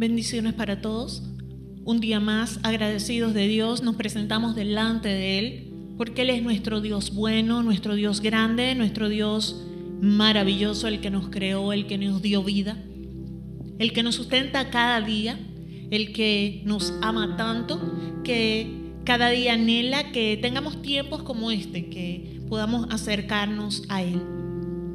Bendiciones para todos. Un día más, agradecidos de Dios, nos presentamos delante de Él, porque Él es nuestro Dios bueno, nuestro Dios grande, nuestro Dios maravilloso, el que nos creó, el que nos dio vida, el que nos sustenta cada día, el que nos ama tanto, que cada día anhela que tengamos tiempos como este, que podamos acercarnos a Él.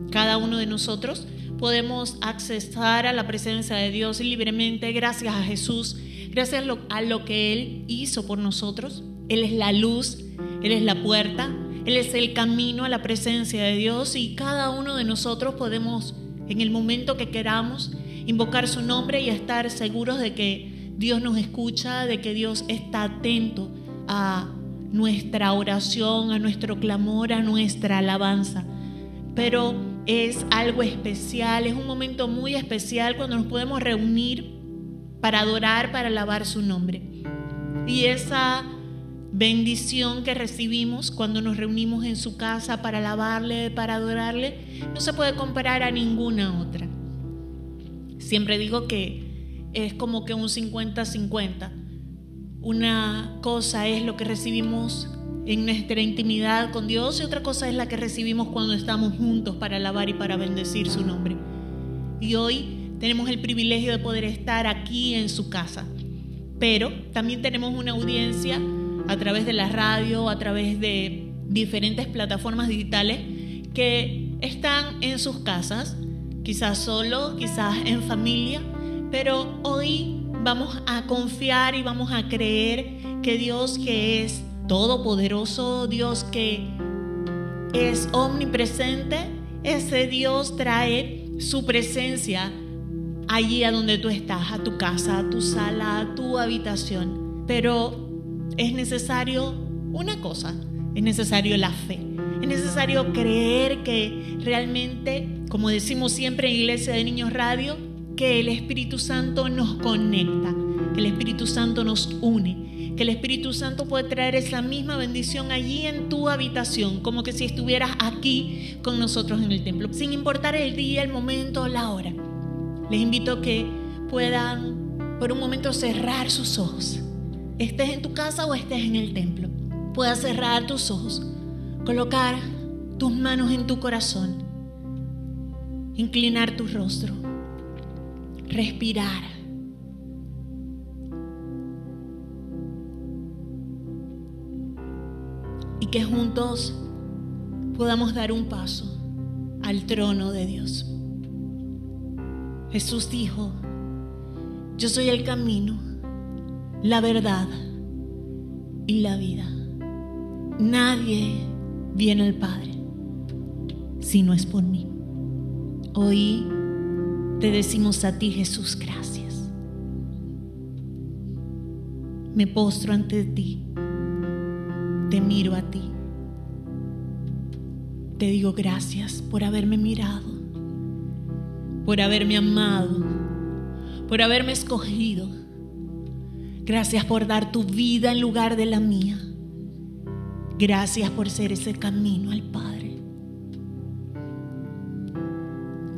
Cada uno de nosotros podemos accesar a la presencia de Dios libremente gracias a Jesús, gracias a lo, que Él hizo por nosotros. Él es la luz, Él es la puerta, Él es el camino a la presencia de Dios y cada uno de nosotros podemos, en el momento que queramos, invocar su nombre y estar seguros de que Dios nos escucha, de que Dios está atento a nuestra oración, a nuestro clamor, a nuestra alabanza. Pero es algo especial, es un momento muy especial cuando nos podemos reunir para adorar, para alabar su nombre. Y esa bendición que recibimos cuando nos reunimos en su casa para alabarle, para adorarle, no se puede comparar a ninguna otra. Siempre digo que es como que un 50-50. Una cosa es lo que recibimos en nuestra intimidad con Dios y otra cosa es la que recibimos cuando estamos juntos para alabar y para bendecir su nombre. Y hoy tenemos el privilegio de poder estar aquí en su casa, pero también tenemos una audiencia a través de la radio, a través de diferentes plataformas digitales que están en sus casas, quizás solos, quizás en familia, pero hoy vamos a confiar y vamos a creer que Dios que es todopoderoso, Dios que es omnipresente, ese Dios trae su presencia allí a donde tú estás, a tu casa, a tu sala, a tu habitación. Pero es necesario una cosa, es necesario la fe. Es necesario creer que realmente, como decimos siempre en Iglesia de Niños Radio, que el Espíritu Santo nos conecta, que el Espíritu Santo nos une que el Espíritu Santo puede traer esa misma bendición allí en tu habitación, como que si estuvieras aquí con nosotros en el templo, sin importar el día, el momento la hora. Les invito a que puedan por un momento cerrar sus ojos. Estés en tu casa o estés en el templo. Puedas cerrar tus ojos, colocar tus manos en tu corazón, inclinar tu rostro, respirar que juntos podamos dar un paso al trono de Dios. Jesús dijo, yo soy el camino, la verdad y la vida. Nadie viene al Padre si no es por mí. Hoy te decimos a ti, Jesús, gracias. Me postro ante ti te miro a ti. Te digo gracias por haberme mirado, por haberme amado, por haberme escogido. Gracias por dar tu vida en lugar de la mía. Gracias por ser ese camino al Padre.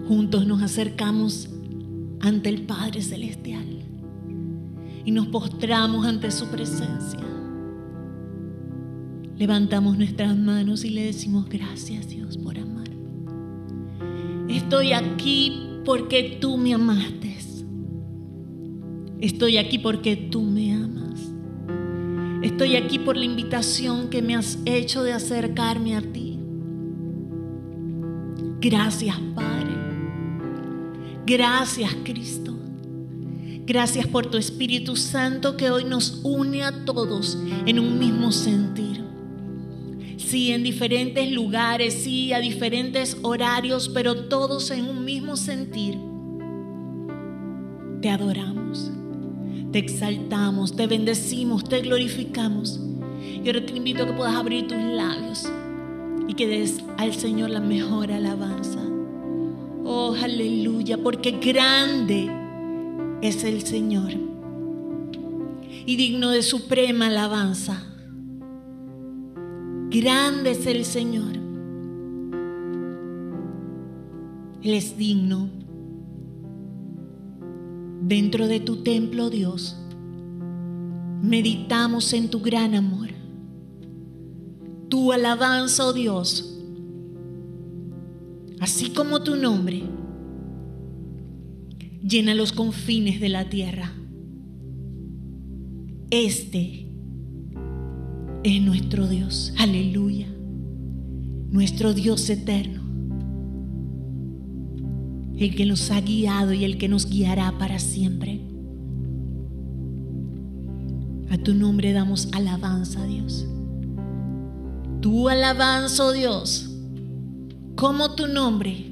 Juntos nos acercamos ante el Padre Celestial y nos postramos ante su presencia levantamos nuestras manos y le decimos gracias Dios por amarme. Estoy aquí porque tú me amaste. Estoy aquí porque tú me amas. Estoy aquí por la invitación que me has hecho de acercarme a ti. Gracias Padre. Gracias Cristo. Gracias por tu Espíritu Santo que hoy nos une a todos en un mismo sentir sí, en diferentes lugares, sí, a diferentes horarios, pero todos en un mismo sentir. Te adoramos, te exaltamos, te bendecimos, te glorificamos. Y ahora te invito a que puedas abrir tus labios y que des al Señor la mejor alabanza. Oh, aleluya, porque grande es el Señor y digno de suprema alabanza. Grande es el Señor. Él es digno dentro de tu templo, Dios, meditamos en tu gran amor. Tu alabanza, oh Dios, así como tu nombre, llena los confines de la tierra. Este es nuestro Dios, aleluya, nuestro Dios eterno, el que nos ha guiado y el que nos guiará para siempre. A tu nombre damos alabanza, Dios. Tu alabanza, oh Dios, como tu nombre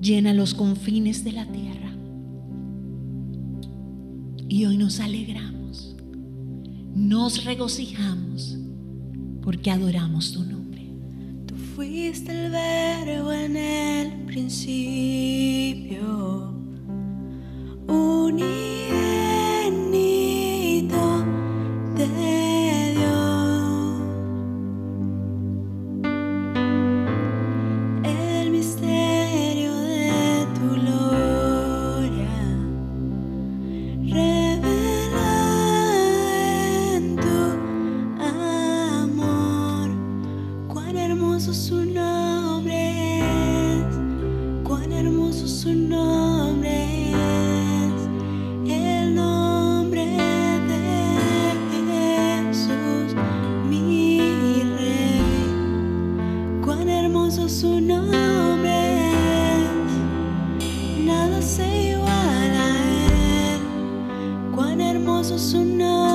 llena los confines de la tierra. Y hoy nos alegramos, nos regocijamos porque adoramos tu nombre. Tú fuiste el verbo en el principio, unigénito se iguala a él. Cuán hermoso su nombre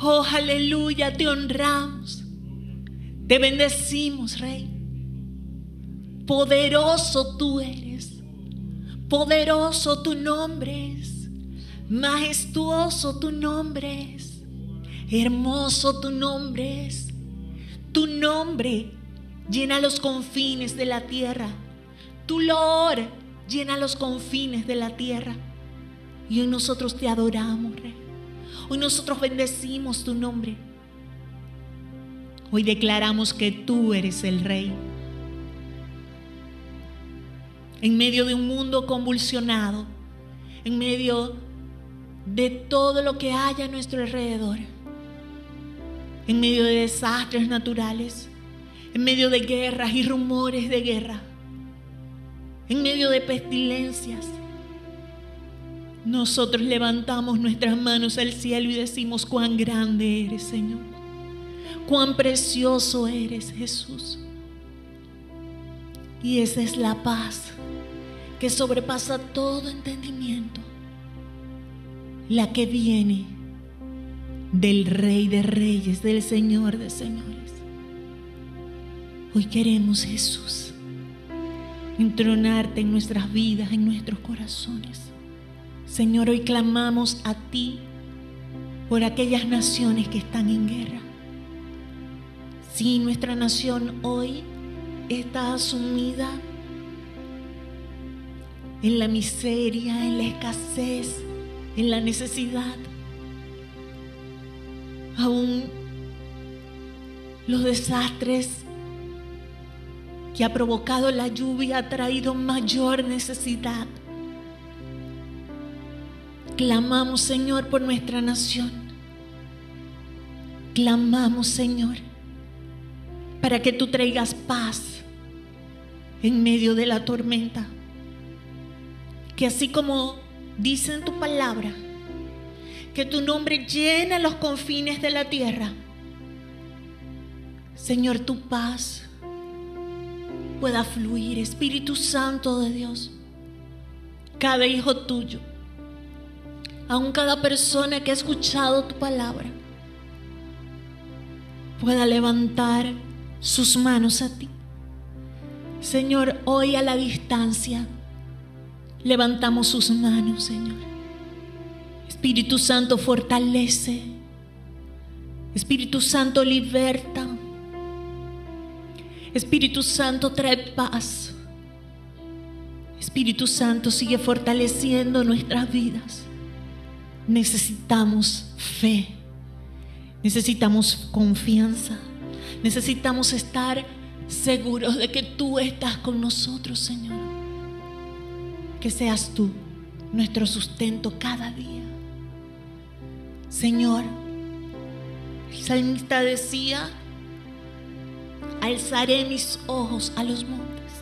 Oh, aleluya, te honramos. Te bendecimos, Rey. Poderoso tú eres. Poderoso tu nombre es. Majestuoso tu nombre es. Hermoso tu nombre es. Tu nombre llena los confines de la tierra. Tu lor llena los confines de la tierra. Y hoy nosotros te adoramos, Rey. Hoy nosotros bendecimos tu nombre. Hoy declaramos que tú eres el Rey. En medio de un mundo convulsionado, en medio de todo lo que haya a nuestro alrededor, en medio de desastres naturales, en medio de guerras y rumores de guerra, en medio de pestilencias, nosotros levantamos nuestras manos al cielo y decimos cuán grande eres, Señor. Cuán precioso eres, Jesús. Y esa es la paz que sobrepasa todo entendimiento. La que viene del Rey de Reyes, del Señor de Señores. Hoy queremos, Jesús, entronarte en nuestras vidas, en nuestros corazones. Señor, hoy clamamos a ti por aquellas naciones que están en guerra. Si nuestra nación hoy está sumida en la miseria, en la escasez, en la necesidad. Aún los desastres que ha provocado la lluvia ha traído mayor necesidad. Clamamos, Señor, por nuestra nación. Clamamos, Señor, para que tú traigas paz en medio de la tormenta. Que así como dice en tu palabra, que tu nombre llena los confines de la tierra. Señor, tu paz pueda fluir, Espíritu Santo de Dios. Cada hijo tuyo aún cada persona que ha escuchado tu palabra pueda levantar sus manos a ti. Señor, hoy a la distancia levantamos sus manos, Señor. Espíritu Santo fortalece. Espíritu Santo liberta. Espíritu Santo trae paz. Espíritu Santo sigue fortaleciendo nuestras vidas necesitamos fe, necesitamos confianza, necesitamos estar seguros de que tú estás con nosotros, Señor. Que seas tú nuestro sustento cada día. Señor, el salmista decía, alzaré mis ojos a los montes.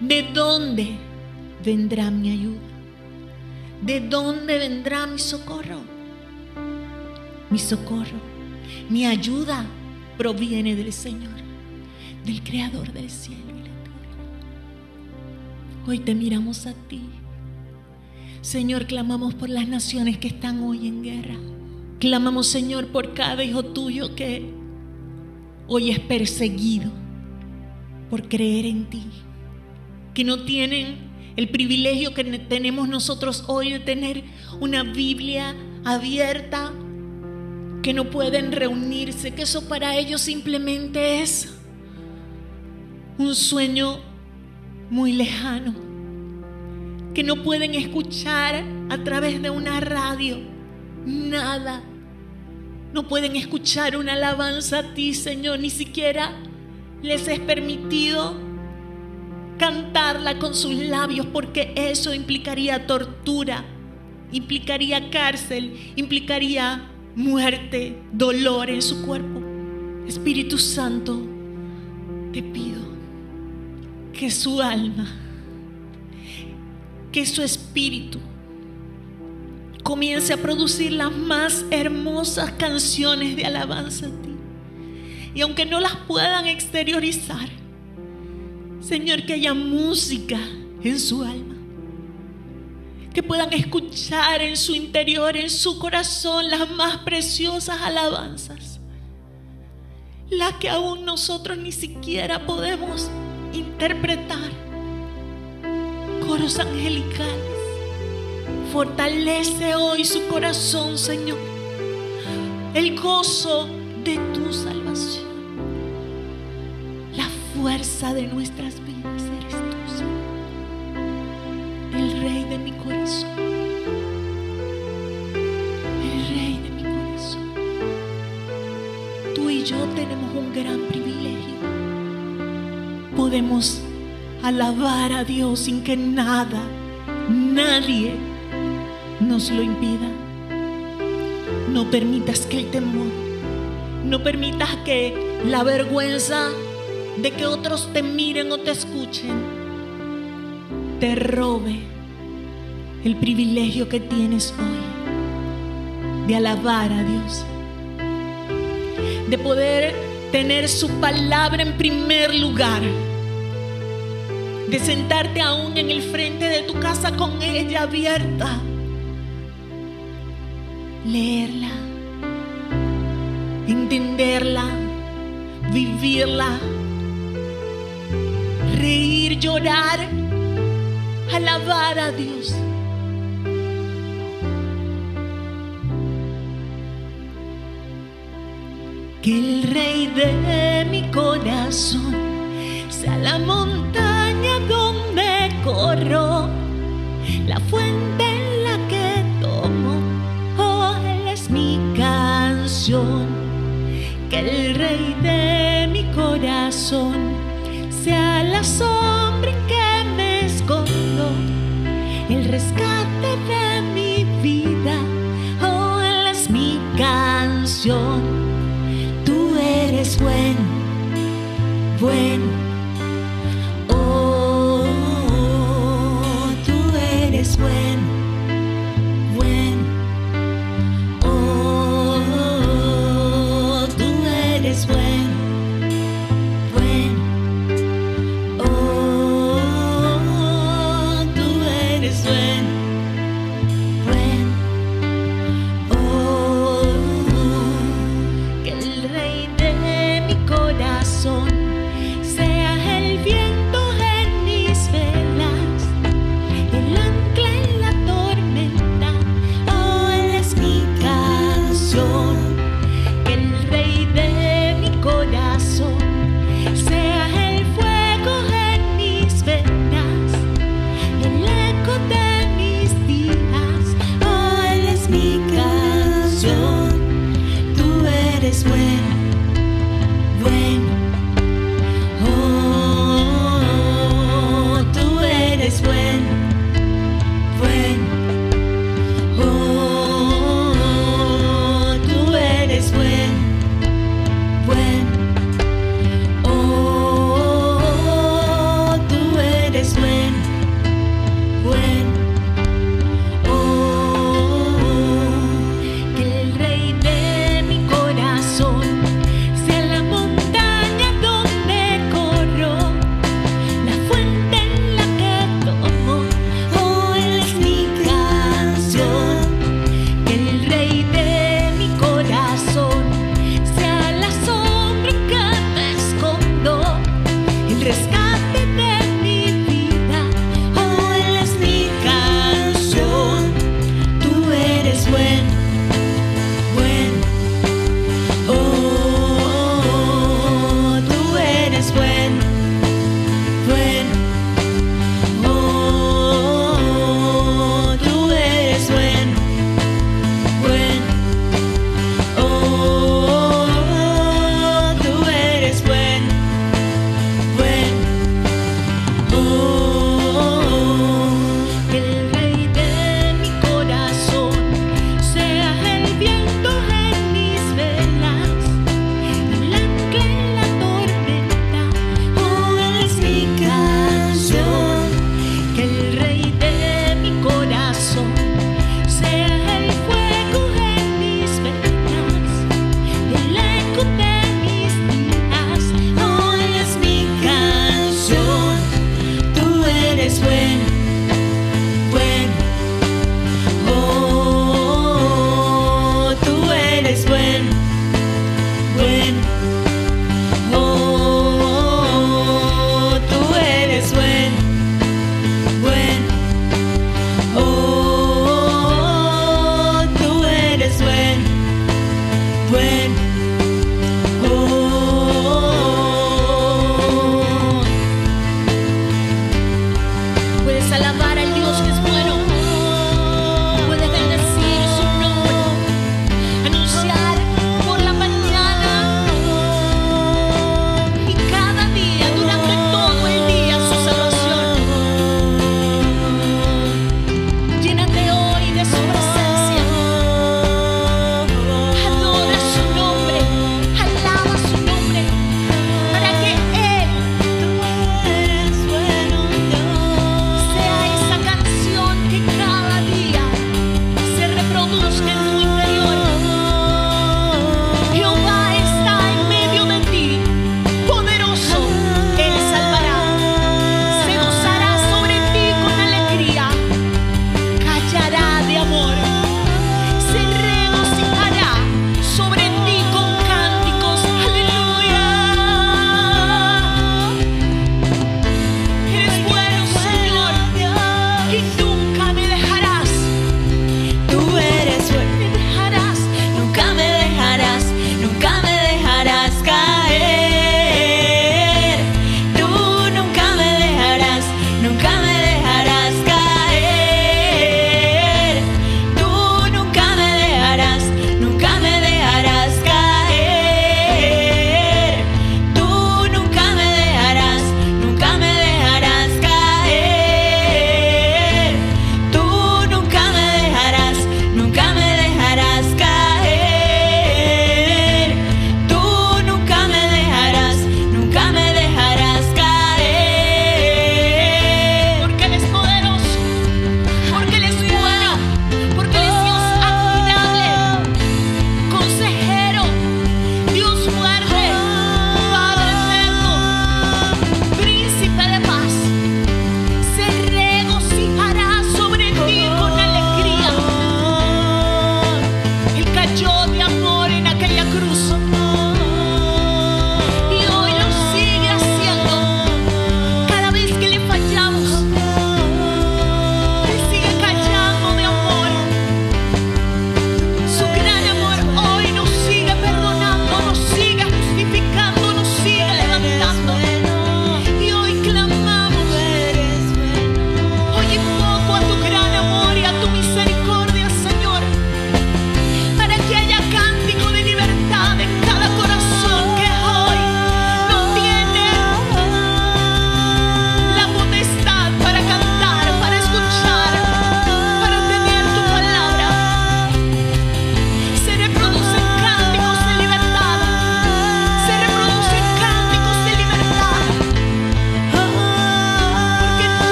¿De dónde vendrá mi ayuda? ¿De dónde vendrá mi socorro? Mi socorro, mi ayuda proviene del Señor, del Creador del cielo y la tierra. Hoy te miramos a ti. Señor, clamamos por las naciones que están hoy en guerra. Clamamos, Señor, por cada hijo tuyo que hoy es perseguido por creer en ti, que no tienen el privilegio que tenemos nosotros hoy de tener una Biblia abierta, que no pueden reunirse, que eso para ellos simplemente es un sueño muy lejano, que no pueden escuchar a través de una radio nada, no pueden escuchar una alabanza a ti, Señor, ni siquiera les es permitido cantarla con sus labios porque eso implicaría tortura, implicaría cárcel, implicaría muerte, dolor en su cuerpo. Espíritu Santo, te pido, que su alma, que su espíritu comience a producir las más hermosas canciones de alabanza a ti. Y aunque no las puedan exteriorizar, Señor, que haya música en su alma. Que puedan escuchar en su interior, en su corazón, las más preciosas alabanzas. Las que aún nosotros ni siquiera podemos interpretar. Coros angelicales. Fortalece hoy su corazón, Señor. El gozo de tu salvación. Fuerza de nuestras vidas eres tú, Señor. El Rey de mi corazón. El Rey de mi corazón. Tú y yo tenemos un gran privilegio. Podemos alabar a Dios sin que nada, nadie nos lo impida. No permitas que el temor, no permitas que la vergüenza de que otros te miren o te escuchen te robe el privilegio que tienes hoy de alabar a Dios, de poder tener su palabra en primer lugar, de sentarte aún en el frente de tu casa con ella abierta leerla, entenderla, vivirla, alabar a Dios. Que el rey de mi corazón sea la montaña donde corro, la fuente en la que tomo Oh, es mi canción. Que el rey de mi corazón sea la sombra buen.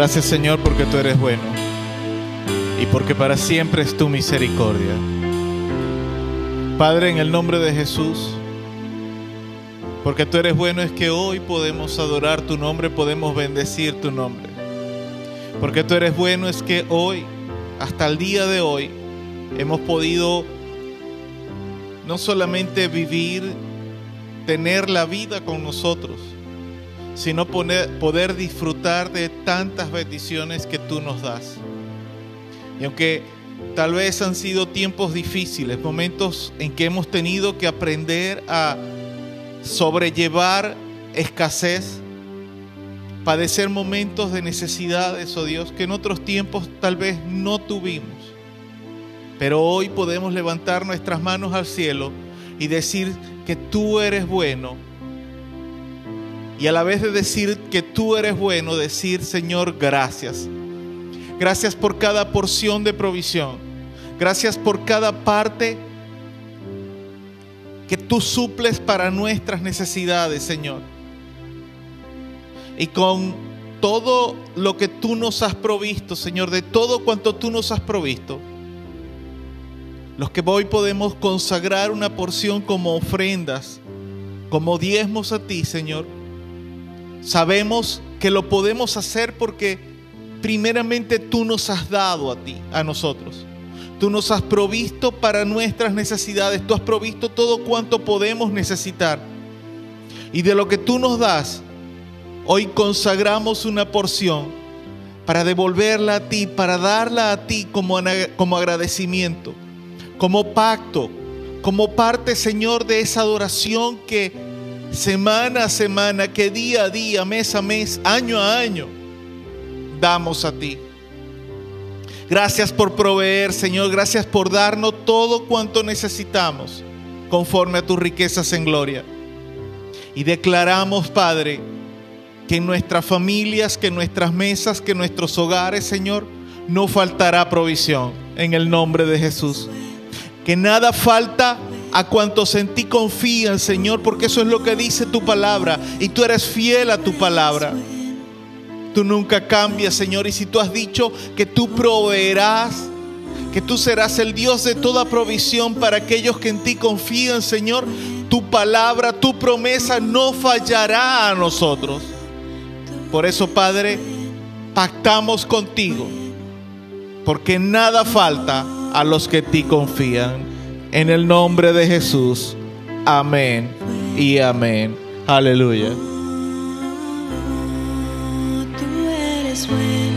Gracias Señor porque tú eres bueno y porque para siempre es tu misericordia. Padre, en el nombre de Jesús, porque tú eres bueno es que hoy podemos adorar tu nombre, podemos bendecir tu nombre. Porque tú eres bueno es que hoy, hasta el día de hoy, hemos podido no solamente vivir, tener la vida con nosotros, sino poder disfrutar de tantas bendiciones que tú nos das. Y aunque tal vez han sido tiempos difíciles, momentos en que hemos tenido que aprender a sobrellevar escasez, padecer momentos de necesidades, oh Dios, que en otros tiempos tal vez no tuvimos. Pero hoy podemos levantar nuestras manos al cielo y decir que tú eres bueno Y a la vez de decir que tú eres bueno, decir, Señor, gracias. Gracias por cada porción de provisión. Gracias por cada parte que tú suples para nuestras necesidades, Señor. Y con todo lo que tú nos has provisto, Señor, de todo cuanto tú nos has provisto, los que hoy podemos consagrar una porción como ofrendas, como diezmos a ti, Señor, sabemos que lo podemos hacer porque primeramente tú nos has dado a ti, a nosotros. Tú nos has provisto para nuestras necesidades, tú has provisto todo cuanto podemos necesitar. Y de lo que tú nos das, hoy consagramos una porción para devolverla a ti, para darla a ti como, como agradecimiento, como pacto, como parte, Señor, de esa adoración que semana a semana, que día a día, mes a mes, año a año, damos a ti. Gracias por proveer, Señor. Gracias por darnos todo cuanto necesitamos conforme a tus riquezas en gloria. Y declaramos, Padre, que en nuestras familias, que en nuestras mesas, que en nuestros hogares, Señor, no faltará provisión en el nombre de Jesús. Que nada falta a cuantos en ti confían, Señor, porque eso es lo que dice tu palabra y tú eres fiel a tu palabra. Tú nunca cambias, Señor, y si tú has dicho que tú proveerás, que tú serás el Dios de toda provisión para aquellos que en ti confían, Señor, tu palabra, tu promesa no fallará a nosotros. Por eso, Padre, pactamos contigo, porque nada falta a los que en ti confían. En el nombre de Jesús. Amén y amén. Aleluya. Tú eres bueno.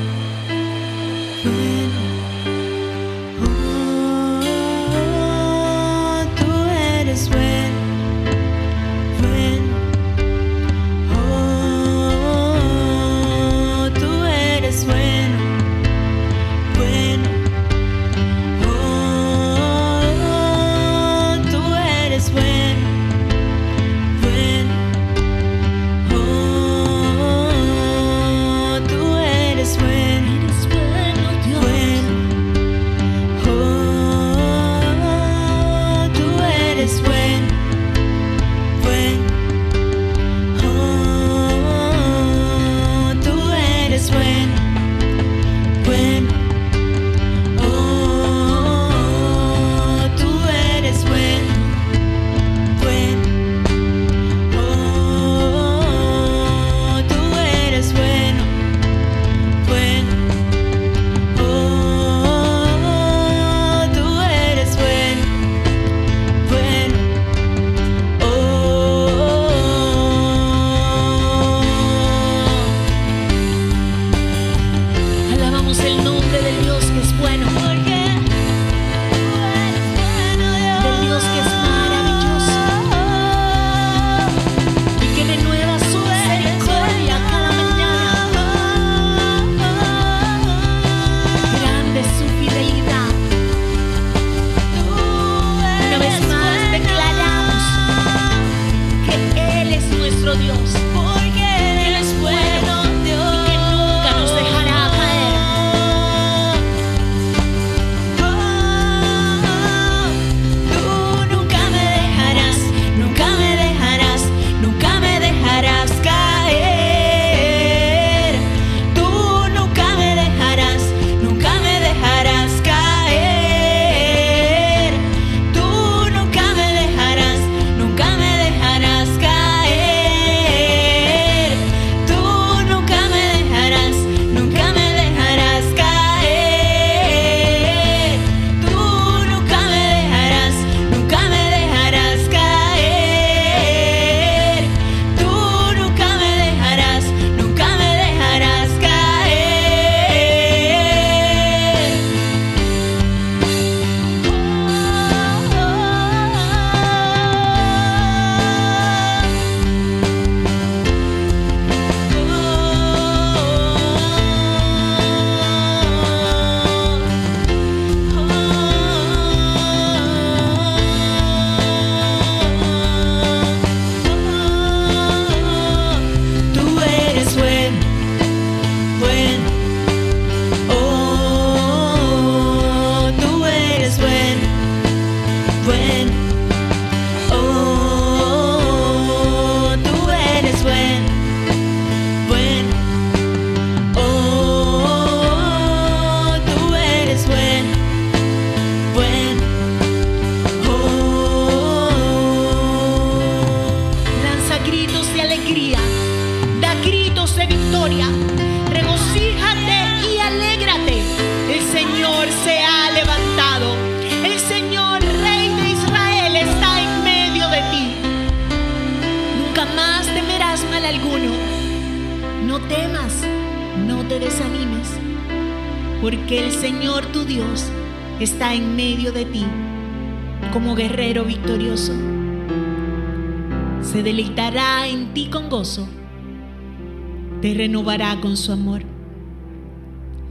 Renovará con su amor,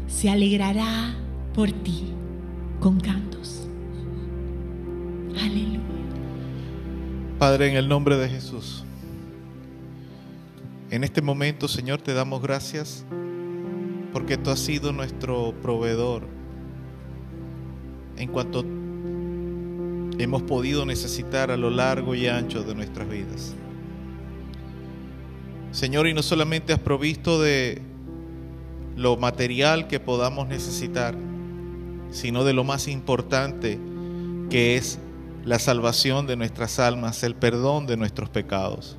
se alegrará por ti con cantos. Aleluya. Padre, en el nombre de Jesús, en este momento, Señor, te damos gracias porque tú has sido nuestro proveedor en cuanto hemos podido necesitar a lo largo y ancho de nuestras vidas. Señor, y no solamente has provisto de lo material que podamos necesitar, sino de lo más importante que es la salvación de nuestras almas, el perdón de nuestros pecados.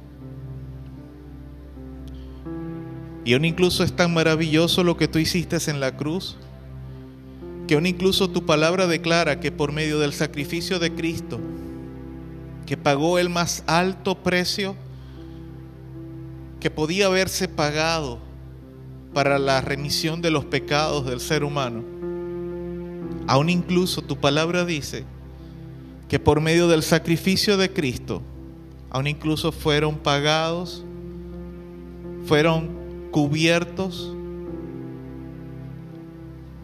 Y aún incluso es tan maravilloso lo que tú hiciste en la cruz, que aún incluso tu palabra declara que por medio del sacrificio de Cristo, que pagó el más alto precio que podía haberse pagado para la remisión de los pecados del ser humano, aún incluso tu palabra dice que por medio del sacrificio de Cristo, aún incluso fueron pagados, fueron cubiertos,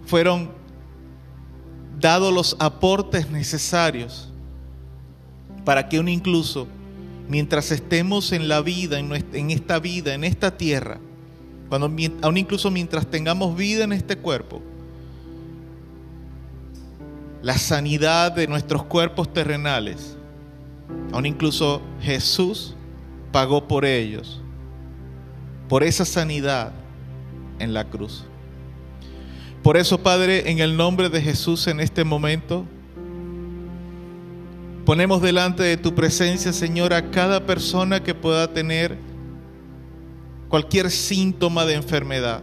fueron dado los aportes necesarios para que aún incluso mientras estemos en la vida, en, esta vida, en esta tierra, cuando, aún incluso mientras tengamos vida en este cuerpo, la sanidad de nuestros cuerpos terrenales, aún incluso Jesús pagó por ellos, por esa sanidad en la cruz. Por eso, Padre, en el nombre de Jesús en este momento, ponemos delante de tu presencia, Señor, a cada persona que pueda tener cualquier síntoma de enfermedad,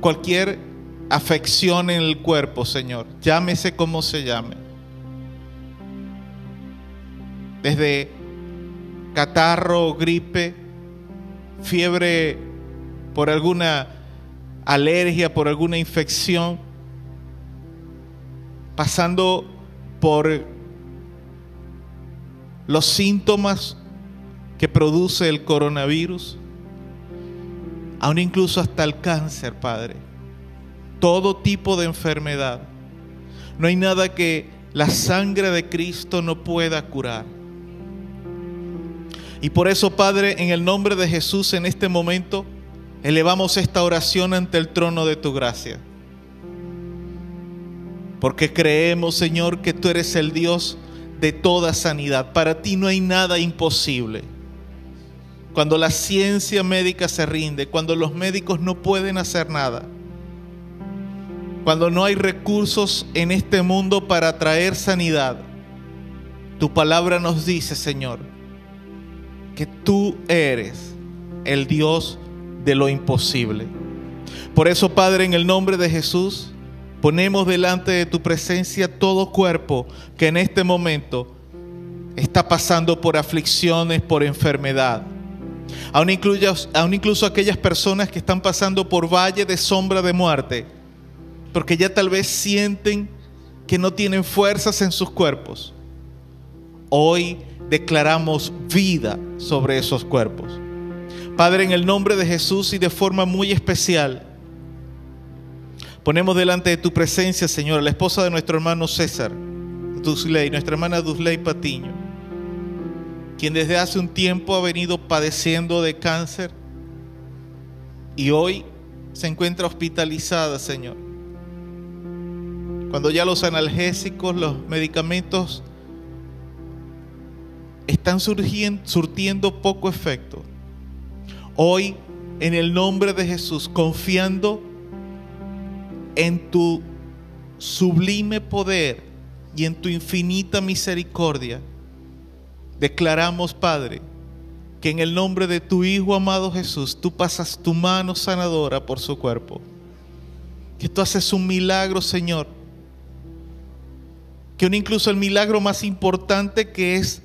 cualquier afección en el cuerpo, Señor, llámese como se llame. Desde catarro, gripe, fiebre por alguna alergia, por alguna infección, pasando por los síntomas que produce el coronavirus, aún incluso hasta el cáncer, Padre. Todo tipo de enfermedad. No hay nada que la sangre de Cristo no pueda curar. Y por eso, Padre, en el nombre de Jesús en este momento, elevamos esta oración ante el trono de tu gracia. Porque creemos, Señor, que tú eres el Dios de toda sanidad. Para ti no hay nada imposible. Cuando la ciencia médica se rinde, cuando los médicos no pueden hacer nada, cuando no hay recursos en este mundo para traer sanidad, tu palabra nos dice, Señor, que tú eres el Dios de lo imposible. Por eso, Padre, en el nombre de Jesús, ponemos delante de tu presencia todo cuerpo que en este momento está pasando por aflicciones, por enfermedad. Aún aún incluso aquellas personas que están pasando por valle de sombra de muerte, porque ya tal vez sienten que no tienen fuerzas en sus cuerpos. Hoy declaramos vida sobre esos cuerpos. Padre, en el nombre de Jesús y de forma muy especial, ponemos delante de tu presencia, Señor, la esposa de nuestro hermano César, Duzley, nuestra hermana Duzley Patiño, quien desde hace un tiempo ha venido padeciendo de cáncer y hoy se encuentra hospitalizada, Señor. Cuando ya los analgésicos, los medicamentos están surtiendo poco efecto. Hoy, en el nombre de Jesús, confiando en tu sublime poder y en tu infinita misericordia, declaramos, Padre, que en el nombre de tu Hijo amado Jesús, tú pasas tu mano sanadora por su cuerpo. Que tú haces un milagro, Señor. Que incluso el milagro más importante que es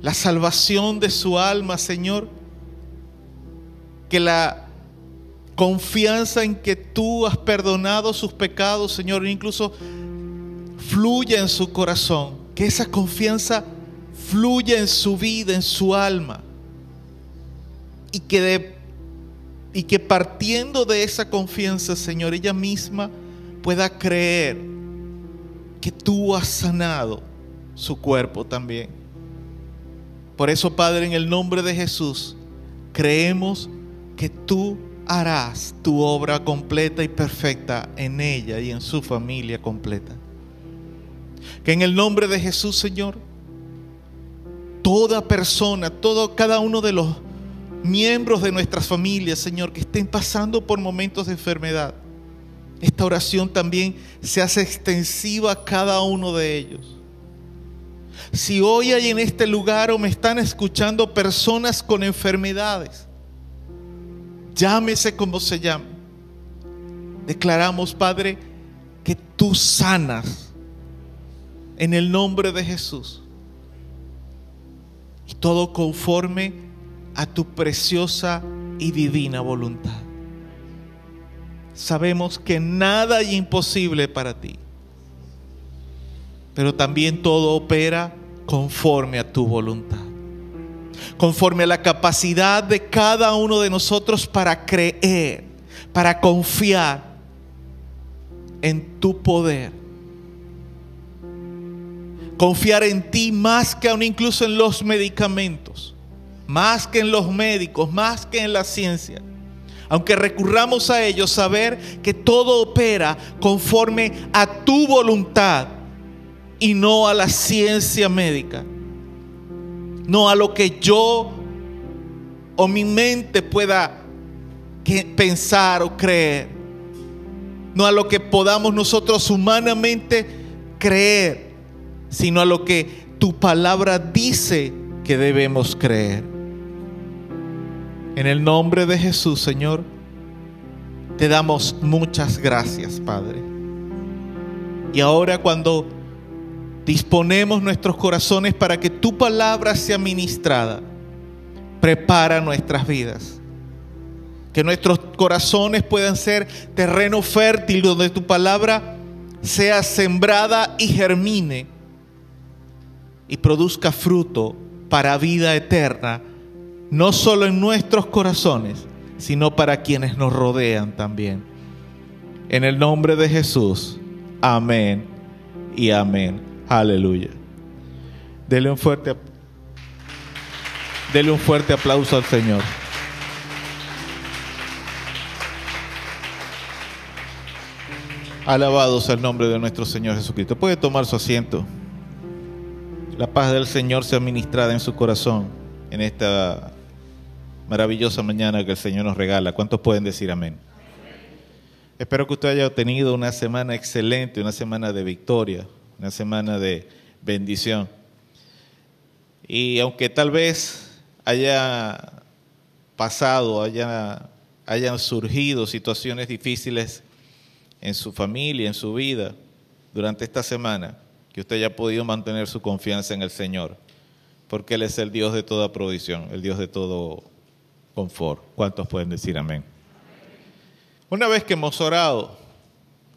la salvación de su alma, Señor. Que la confianza en que tú has perdonado sus pecados, Señor, incluso fluya en su corazón. Que esa confianza fluya en su vida, en su alma. Y que, y que partiendo de esa confianza, Señor, ella misma pueda creer que tú has sanado su cuerpo también. Por eso, Padre, en el nombre de Jesús, creemos que tú harás tu obra completa y perfecta en ella y en su familia completa. Que en el nombre de Jesús, Señor, toda persona, todo, cada uno de los miembros de nuestras familias, Señor, que estén pasando por momentos de enfermedad, esta oración también se hace extensiva a cada uno de ellos. Si hoy hay en este lugar o me están escuchando personas con enfermedades, llámese como se llame. Declaramos, Padre, que tú sanas en el nombre de Jesús. Y todo conforme a tu preciosa y divina voluntad. Sabemos que nada es imposible para ti. Pero también todo opera conforme a tu voluntad. Conforme a la capacidad de cada uno de nosotros para creer, para confiar en tu poder Confiar en ti más que aún incluso en los medicamentos, más que en los médicos, más que en la ciencia. Aunque recurramos a ellos, saber que todo opera conforme a tu voluntad y no a la ciencia médica. No a lo que yo o mi mente pueda pensar o creer. No a lo que podamos nosotros humanamente creer sino a lo que tu palabra dice que debemos creer. En el nombre de Jesús, Señor, te damos muchas gracias, Padre. Y ahora cuando disponemos nuestros corazones para que tu palabra sea ministrada, prepara nuestras vidas. Que nuestros corazones puedan ser terreno fértil donde tu palabra sea sembrada y germine y produzca fruto para vida eterna, no solo en nuestros corazones, sino para quienes nos rodean también. En el nombre de Jesús, amén y amén. Aleluya. Dele un fuerte, dele un fuerte aplauso al Señor. Alabados el nombre de nuestro Señor Jesucristo. Puede tomar su asiento. La paz del Señor sea ministrada en su corazón en esta maravillosa mañana que el Señor nos regala. ¿Cuántos pueden decir amén? Espero que usted haya tenido una semana excelente, una semana de victoria, una semana de bendición. Y aunque tal vez haya pasado, haya, hayan surgido situaciones difíciles en su familia, en su vida, durante esta semana, que usted haya podido mantener su confianza en el Señor, porque Él es el Dios de toda provisión, el Dios de todo confort. ¿Cuántos pueden decir amén? Una vez que hemos orado,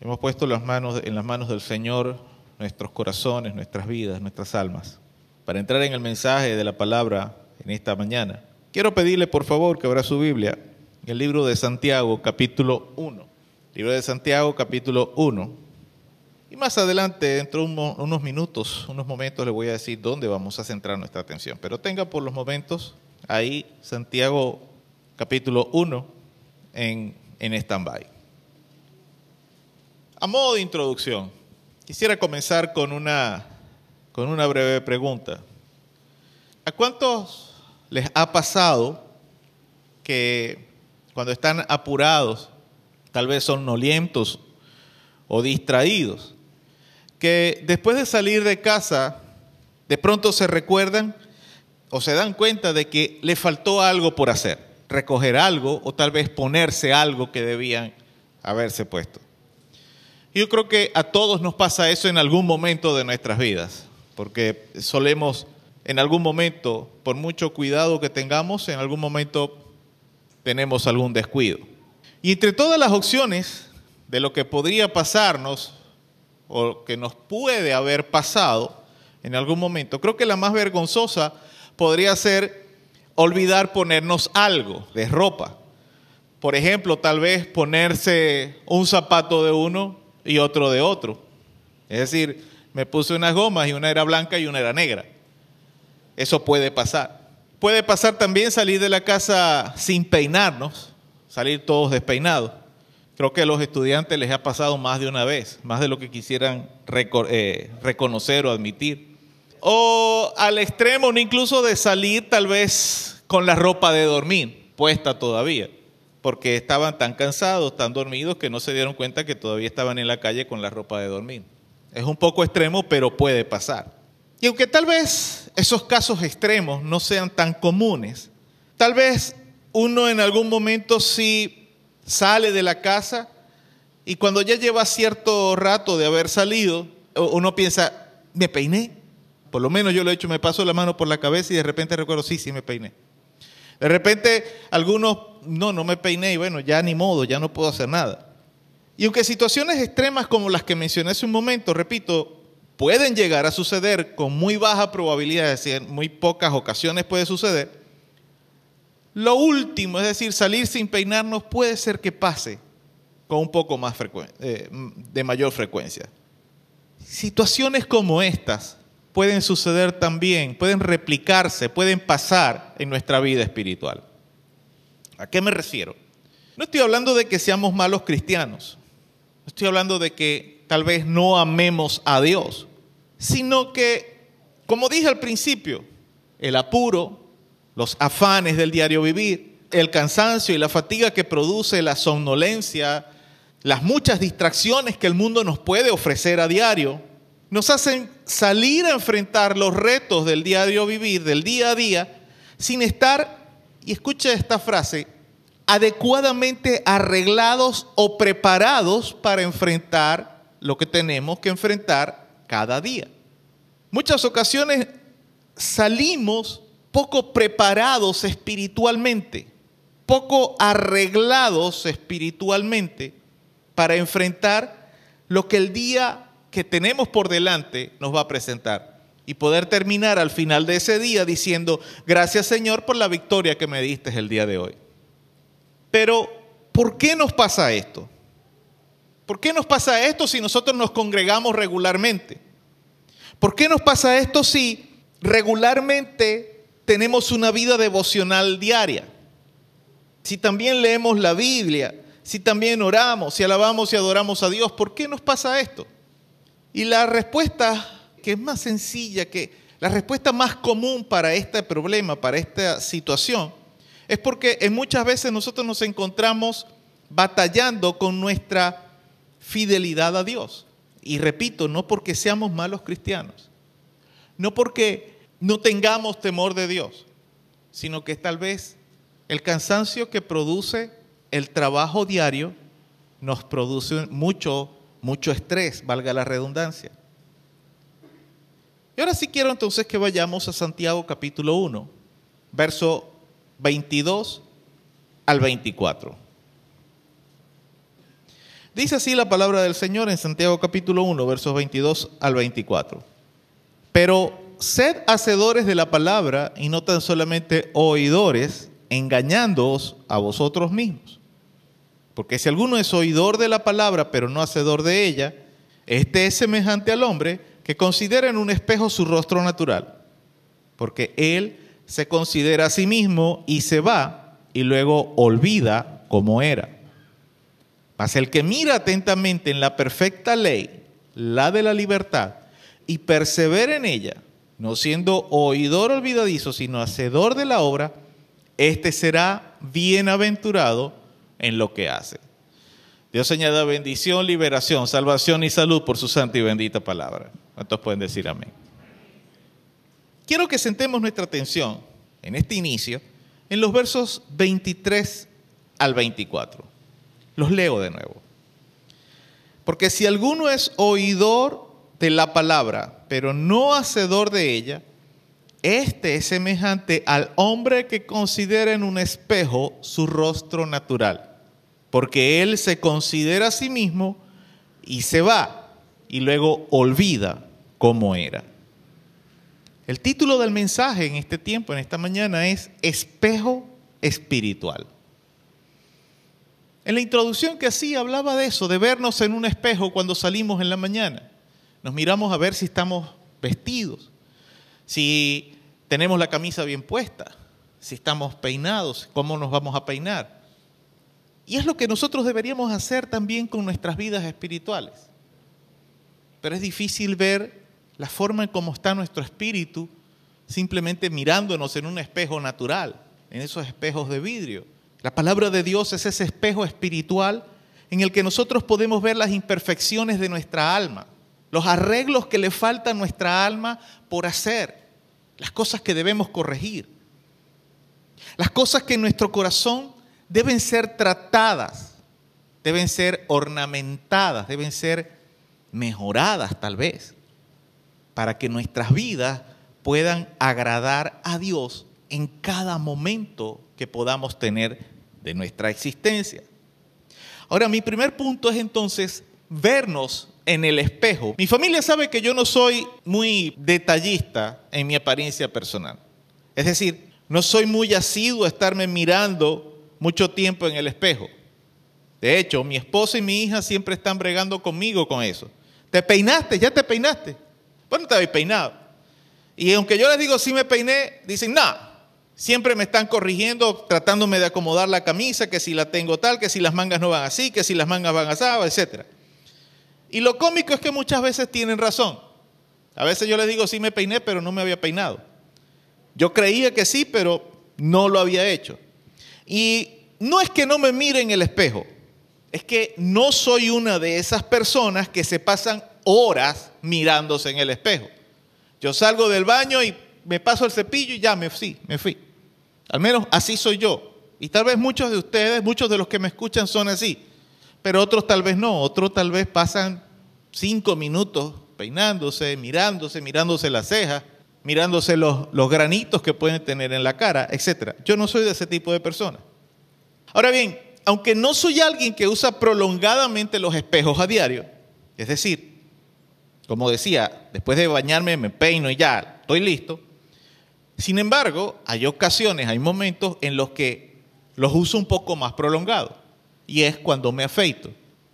hemos puesto las manos, en las manos del Señor nuestros corazones, nuestras vidas, nuestras almas, para entrar en el mensaje de la palabra en esta mañana, quiero pedirle por favor que abra su Biblia, el libro de Santiago, capítulo 1. Libro de Santiago, capítulo 1 y más adelante, dentro de unos minutos, unos momentos, le voy a decir dónde vamos a centrar nuestra atención. Pero tenga por los momentos ahí Santiago capítulo 1 en, en stand-by. A modo de introducción, quisiera comenzar con una, con una breve pregunta. ¿A cuántos les ha pasado que cuando están apurados, tal vez son nolientos o distraídos, que después de salir de casa, de pronto se recuerdan o se dan cuenta de que le faltó algo por hacer, recoger algo o tal vez ponerse algo que debían haberse puesto. Yo creo que a todos nos pasa eso en algún momento de nuestras vidas, porque solemos en algún momento, por mucho cuidado que tengamos, en algún momento tenemos algún descuido. Y entre todas las opciones de lo que podría pasarnos o que nos puede haber pasado en algún momento, creo que la más vergonzosa podría ser olvidar ponernos algo de ropa. Por ejemplo, tal vez ponerse un zapato de uno y otro de otro. Es decir, me puse unas gomas y una era blanca y una era negra. Eso puede pasar. Puede pasar también salir de la casa sin peinarnos, salir todos despeinados. Creo que a los estudiantes les ha pasado más de una vez, más de lo que quisieran eh, reconocer o admitir o al extremo incluso de salir tal vez con la ropa de dormir puesta todavía, porque estaban tan cansados, tan dormidos que no se dieron cuenta que todavía estaban en la calle con la ropa de dormir. Es un poco extremo, pero puede pasar. Y aunque tal vez esos casos extremos no sean tan comunes, tal vez uno en algún momento sí sale de la casa y cuando ya lleva cierto rato de haber salido, uno piensa, me peiné, por lo menos yo lo he hecho, me paso la mano por la cabeza y de repente recuerdo, sí, sí me peiné. De repente algunos, no, no me peiné y bueno, ya ni modo, ya no puedo hacer nada. Y aunque situaciones extremas como las que mencioné hace un momento, repito, pueden llegar a suceder con muy baja probabilidad, es decir, en muy pocas ocasiones puede suceder, lo último, es decir, salir sin peinarnos puede ser que pase con un poco más eh, de mayor frecuencia. Situaciones como estas pueden suceder también, pueden replicarse, pueden pasar en nuestra vida espiritual. ¿A qué me refiero? No estoy hablando de que seamos malos cristianos, no estoy hablando de que tal vez no amemos a Dios, sino que, como dije al principio, el apuro, los afanes del diario vivir, el cansancio y la fatiga que produce la somnolencia, las muchas distracciones que el mundo nos puede ofrecer a diario, nos hacen salir a enfrentar los retos del diario vivir, del día a día, sin estar, y escucha esta frase, adecuadamente arreglados o preparados para enfrentar lo que tenemos que enfrentar cada día. Muchas ocasiones salimos poco preparados espiritualmente, poco arreglados espiritualmente para enfrentar lo que el día que tenemos por delante nos va a presentar. Y poder terminar al final de ese día diciendo, gracias Señor por la victoria que me diste el día de hoy. Pero, ¿por qué nos pasa esto? ¿Por qué nos pasa esto si nosotros nos congregamos regularmente? ¿Por qué nos pasa esto si regularmente tenemos una vida devocional diaria? Si también leemos la Biblia, si también oramos, si alabamos y adoramos a Dios, ¿por qué nos pasa esto? Y la respuesta que es más sencilla, que la respuesta más común para este problema, para esta situación, es porque en muchas veces nosotros nos encontramos batallando con nuestra fidelidad a Dios. Y repito, no porque seamos malos cristianos, no porque no tengamos temor de Dios, sino que tal vez el cansancio que produce el trabajo diario nos produce mucho mucho estrés, valga la redundancia. Y ahora sí quiero entonces que vayamos a Santiago capítulo 1, verso 22 al 24. Dice así la palabra del Señor en Santiago capítulo 1, versos 22 al 24. Pero sed hacedores de la palabra y no tan solamente oidores, engañándoos a vosotros mismos. Porque si alguno es oidor de la palabra, pero no hacedor de ella, este es semejante al hombre que considera en un espejo su rostro natural. Porque él se considera a sí mismo y se va y luego olvida como era. Mas el que mira atentamente en la perfecta ley, la de la libertad, y persevera en ella, no siendo oidor olvidadizo, sino hacedor de la obra, este será bienaventurado en lo que hace. Dios añada bendición, liberación, salvación y salud por su santa y bendita palabra. ¿Cuántos pueden decir amén? quiero que sentemos nuestra atención en este inicio en los versos 23 al 24. Los leo de nuevo. Porque si alguno es oidor de la palabra, pero no hacedor de ella, este es semejante al hombre que considera en un espejo su rostro natural, porque él se considera a sí mismo y se va y luego olvida cómo era. El título del mensaje en este tiempo, en esta mañana, es Espejo Espiritual. En la introducción que hacía hablaba de eso, de vernos en un espejo cuando salimos en la mañana. Nos miramos a ver si estamos vestidos, si tenemos la camisa bien puesta, si estamos peinados, cómo nos vamos a peinar. Y es lo que nosotros deberíamos hacer también con nuestras vidas espirituales. Pero es difícil ver la forma en cómo está nuestro espíritu simplemente mirándonos en un espejo natural, en esos espejos de vidrio. La palabra de Dios es ese espejo espiritual en el que nosotros podemos ver las imperfecciones de nuestra alma, los arreglos que le falta a nuestra alma por hacer, las cosas que debemos corregir, las cosas que en nuestro corazón deben ser tratadas, deben ser ornamentadas, deben ser mejoradas tal vez, para que nuestras vidas puedan agradar a Dios en cada momento que podamos tener de nuestra existencia. Ahora, mi primer punto es entonces vernos en el espejo. Mi familia sabe que yo no soy muy detallista en mi apariencia personal. Es decir, no soy muy asiduo a estarme mirando mucho tiempo en el espejo. De hecho, mi esposa y mi hija siempre están bregando conmigo con eso. ¿Te peinaste? ¿Ya te peinaste? Bueno, no te habéis peinado. Y aunque yo les digo sí me peiné, dicen, no, siempre me están corrigiendo, tratándome de acomodar la camisa, que si la tengo tal, que si las mangas no van así, que si las mangas van así, etcétera. Y lo cómico es que muchas veces tienen razón. A veces yo les digo, sí me peiné, pero no me había peinado. Yo creía que sí, pero no lo había hecho. Y no es que no me mire en el espejo, es que no soy una de esas personas que se pasan horas mirándose en el espejo. Yo salgo del baño y me paso el cepillo y ya me fui, me fui. Al menos así soy yo. Y tal vez muchos de ustedes, muchos de los que me escuchan son así pero otros tal vez no, otros tal vez pasan cinco minutos peinándose, mirándose, mirándose las cejas, mirándose los, los granitos que pueden tener en la cara, etc. Yo no soy de ese tipo de persona. Ahora bien, aunque no soy alguien que usa prolongadamente los espejos a diario, es decir, como decía, después de bañarme me peino y ya, estoy listo. Sin embargo, hay ocasiones, hay momentos en los que los uso un poco más prolongados y es cuando me afeito.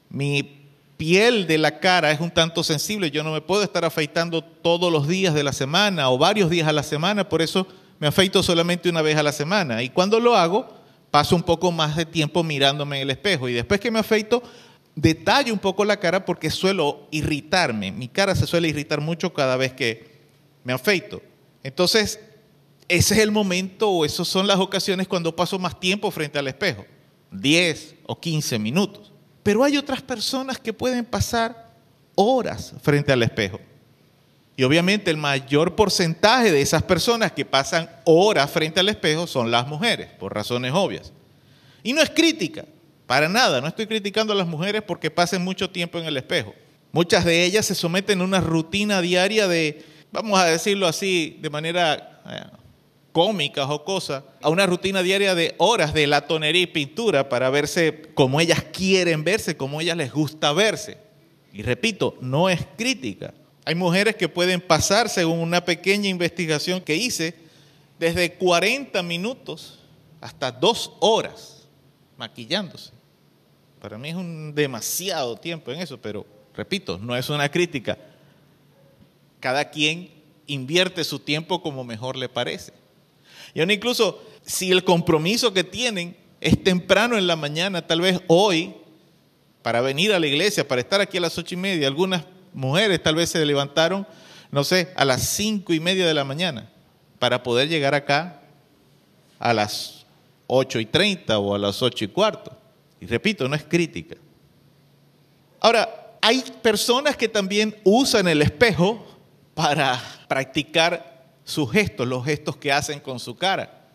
Mi piel de la cara es un tanto sensible, yo no me puedo estar afeitando todos los días de la semana o varios días a la semana, por eso me afeito solamente una vez a la semana. Y cuando lo hago, paso un poco más de tiempo mirándome en el espejo y después que me afeito, detallo un poco la cara porque suelo irritarme. Mi cara se suele irritar mucho cada vez que me afeito. Entonces, ese es el momento o esas son las ocasiones cuando paso más tiempo frente al espejo. 10 o 15 minutos. Pero hay otras personas que pueden pasar horas frente al espejo. Y obviamente el mayor porcentaje de esas personas que pasan horas frente al espejo son las mujeres, por razones obvias. Y no es crítica, para nada, no estoy criticando a las mujeres porque pasen mucho tiempo en el espejo. Muchas de ellas se someten a una rutina diaria de, vamos a decirlo así, de manera eh, cómicas o cosas, a una rutina diaria de horas de latonería y pintura para verse como ellas quieren verse, como ellas les gusta verse. Y repito, no es crítica. Hay mujeres que pueden pasar, según una pequeña investigación que hice, desde 40 minutos hasta dos horas maquillándose. Para mí es un demasiado tiempo en eso, pero repito, no es una crítica. Cada quien invierte su tiempo como mejor le parece. Y aún incluso si el compromiso que tienen es temprano en la mañana, tal vez hoy, para venir a la iglesia, para estar aquí a las ocho y media, algunas mujeres tal vez se levantaron, no sé, a las cinco y media de la mañana, para poder llegar acá a las ocho y treinta o a las ocho y cuarto. Y repito, no es crítica. Ahora, hay personas que también usan el espejo para practicar sus gestos, los gestos que hacen con su cara,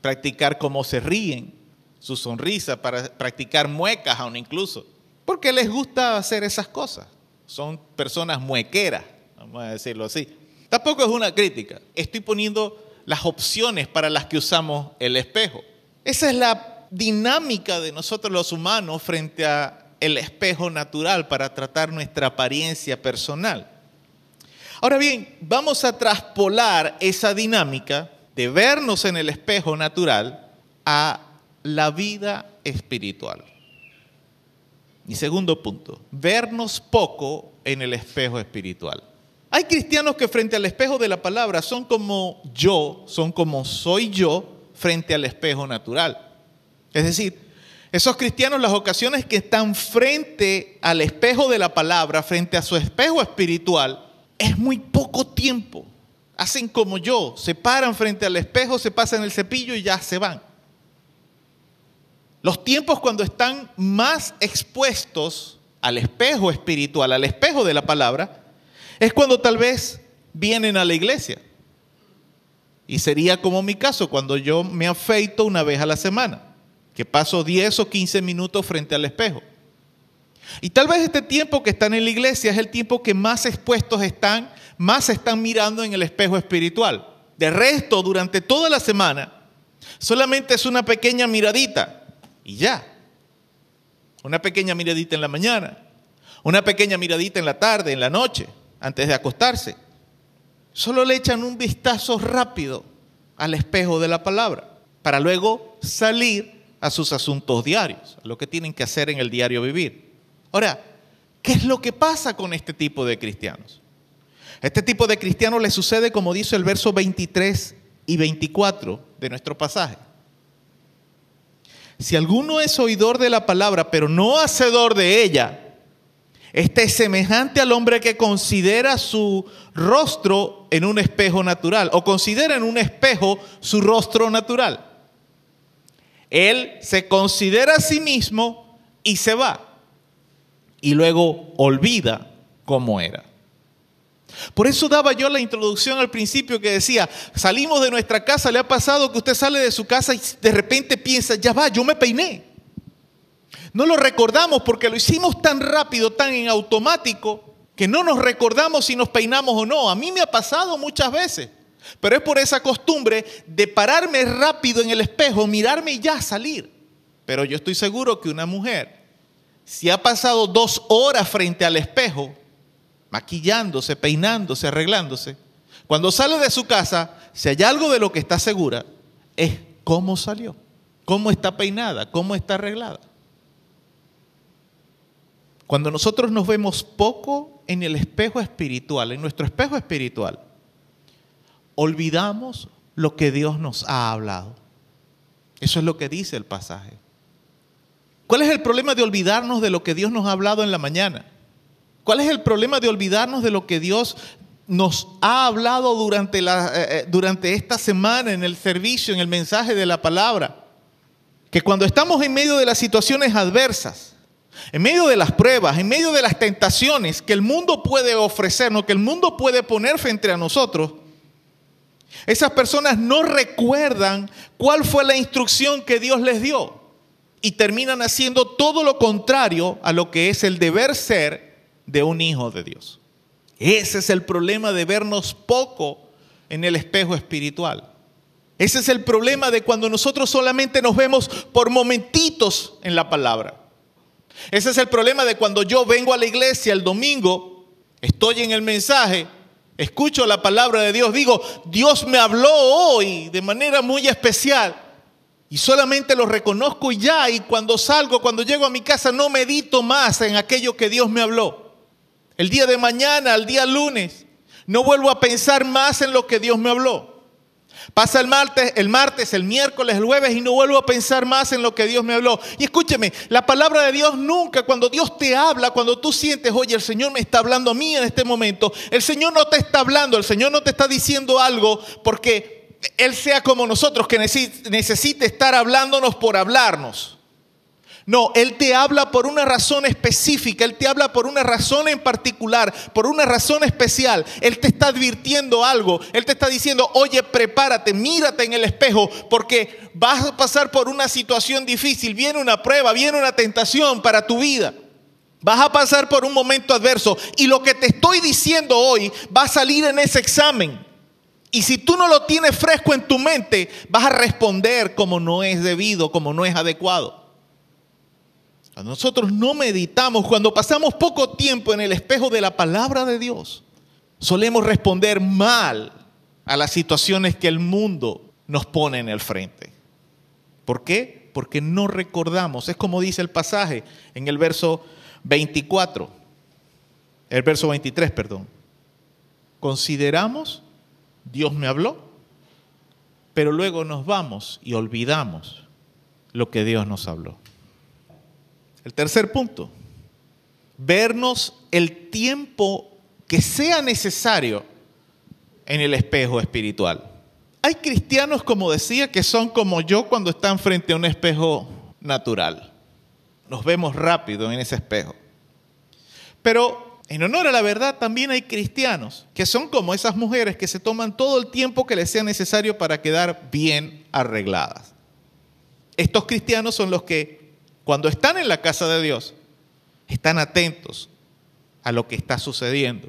practicar cómo se ríen, su sonrisa, para practicar muecas aún incluso, porque les gusta hacer esas cosas. Son personas muequeras, vamos a decirlo así. Tampoco es una crítica, estoy poniendo las opciones para las que usamos el espejo. Esa es la dinámica de nosotros los humanos frente a el espejo natural para tratar nuestra apariencia personal. Ahora bien, vamos a traspolar esa dinámica de vernos en el espejo natural a la vida espiritual. Y segundo punto, vernos poco en el espejo espiritual. Hay cristianos que frente al espejo de la palabra son como yo, son como soy yo frente al espejo natural. Es decir, esos cristianos las ocasiones que están frente al espejo de la palabra, frente a su espejo espiritual, es muy poco tiempo. Hacen como yo, se paran frente al espejo, se pasan el cepillo y ya se van. Los tiempos cuando están más expuestos al espejo espiritual, al espejo de la palabra, es cuando tal vez vienen a la iglesia. Y sería como mi caso, cuando yo me afeito una vez a la semana que paso 10 o 15 minutos frente al espejo. Y tal vez este tiempo que están en la iglesia es el tiempo que más expuestos están, más están mirando en el espejo espiritual. De resto, durante toda la semana, solamente es una pequeña miradita y ya. Una pequeña miradita en la mañana, una pequeña miradita en la tarde, en la noche, antes de acostarse. Solo le echan un vistazo rápido al espejo de la palabra para luego salir a sus asuntos diarios, a lo que tienen que hacer en el diario vivir. Ahora, ¿qué es lo que pasa con este tipo de cristianos? Este tipo de cristianos le sucede como dice el verso 23 y 24 de nuestro pasaje. Si alguno es oidor de la palabra, pero no hacedor de ella, este es semejante al hombre que considera su rostro en un espejo natural o considera en un espejo su rostro natural. Él se considera a sí mismo y se va. Y luego olvida cómo era. Por eso daba yo la introducción al principio que decía, salimos de nuestra casa, le ha pasado que usted sale de su casa y de repente piensa, ya va, yo me peiné. No lo recordamos porque lo hicimos tan rápido, tan en automático, que no nos recordamos si nos peinamos o no. A mí me ha pasado muchas veces. Pero es por esa costumbre de pararme rápido en el espejo, mirarme y ya salir. Pero yo estoy seguro que una mujer, si ha pasado dos horas frente al espejo, maquillándose, peinándose, arreglándose, cuando sale de su casa, si hay algo de lo que está segura, es cómo salió, cómo está peinada, cómo está arreglada. Cuando nosotros nos vemos poco en el espejo espiritual, en nuestro espejo espiritual, olvidamos lo que Dios nos ha hablado. Eso es lo que dice el pasaje. ¿Cuál es el problema de olvidarnos de lo que Dios nos ha hablado en la mañana? ¿Cuál es el problema de olvidarnos de lo que Dios nos ha hablado durante, la, eh, eh, durante esta semana en el servicio, en el mensaje de la palabra? Que cuando estamos en medio de las situaciones adversas, en medio de las pruebas, en medio de las tentaciones que el mundo puede ofrecernos, que el mundo puede poner frente a nosotros, esas personas no recuerdan cuál fue la instrucción que Dios les dio y terminan haciendo todo lo contrario a lo que es el deber ser de un hijo de Dios. Ese es el problema de vernos poco en el espejo espiritual. Ese es el problema de cuando nosotros solamente nos vemos por momentitos en la palabra. Ese es el problema de cuando yo vengo a la iglesia el domingo, estoy en el mensaje escucho la palabra de Dios, digo, Dios me habló hoy de manera muy especial. Y solamente lo reconozco ya. Y cuando salgo, cuando llego a mi casa, no medito más en aquello que Dios me habló. El día de mañana, el día lunes, no vuelvo a pensar más en lo que Dios me habló. Pasa el martes, el martes, el miércoles, el jueves y no vuelvo a pensar más en lo que Dios me habló. Y escúcheme, la palabra de Dios nunca, cuando Dios te habla, cuando tú sientes, oye, el Señor me está hablando a mí en este momento, el Señor no te está hablando, el Señor no te está diciendo algo porque Él sea como nosotros, que necesite estar hablándonos por hablarnos. No, Él te habla por una razón específica, Él te habla por una razón en particular, por una razón especial. Él te está advirtiendo algo, Él te está diciendo, oye, prepárate, mírate en el espejo, porque vas a pasar por una situación difícil, viene una prueba, viene una tentación para tu vida. Vas a pasar por un momento adverso y lo que te estoy diciendo hoy va a salir en ese examen. Y si tú no lo tienes fresco en tu mente, vas a responder como no es debido, como no es adecuado. Cuando nosotros no meditamos, cuando pasamos poco tiempo en el espejo de la palabra de Dios, solemos responder mal a las situaciones que el mundo nos pone en el frente. ¿Por qué? Porque no recordamos. Es como dice el pasaje en el verso 24, el verso 23, perdón. Consideramos, Dios me habló, pero luego nos vamos y olvidamos lo que Dios nos habló. El tercer punto, vernos el tiempo que sea necesario en el espejo espiritual. Hay cristianos, como decía, que son como yo cuando están frente a un espejo natural. Nos vemos rápido en ese espejo. Pero en honor a la verdad, también hay cristianos que son como esas mujeres que se toman todo el tiempo que les sea necesario para quedar bien arregladas. Estos cristianos son los que cuando están en la casa de Dios, están atentos a lo que está sucediendo,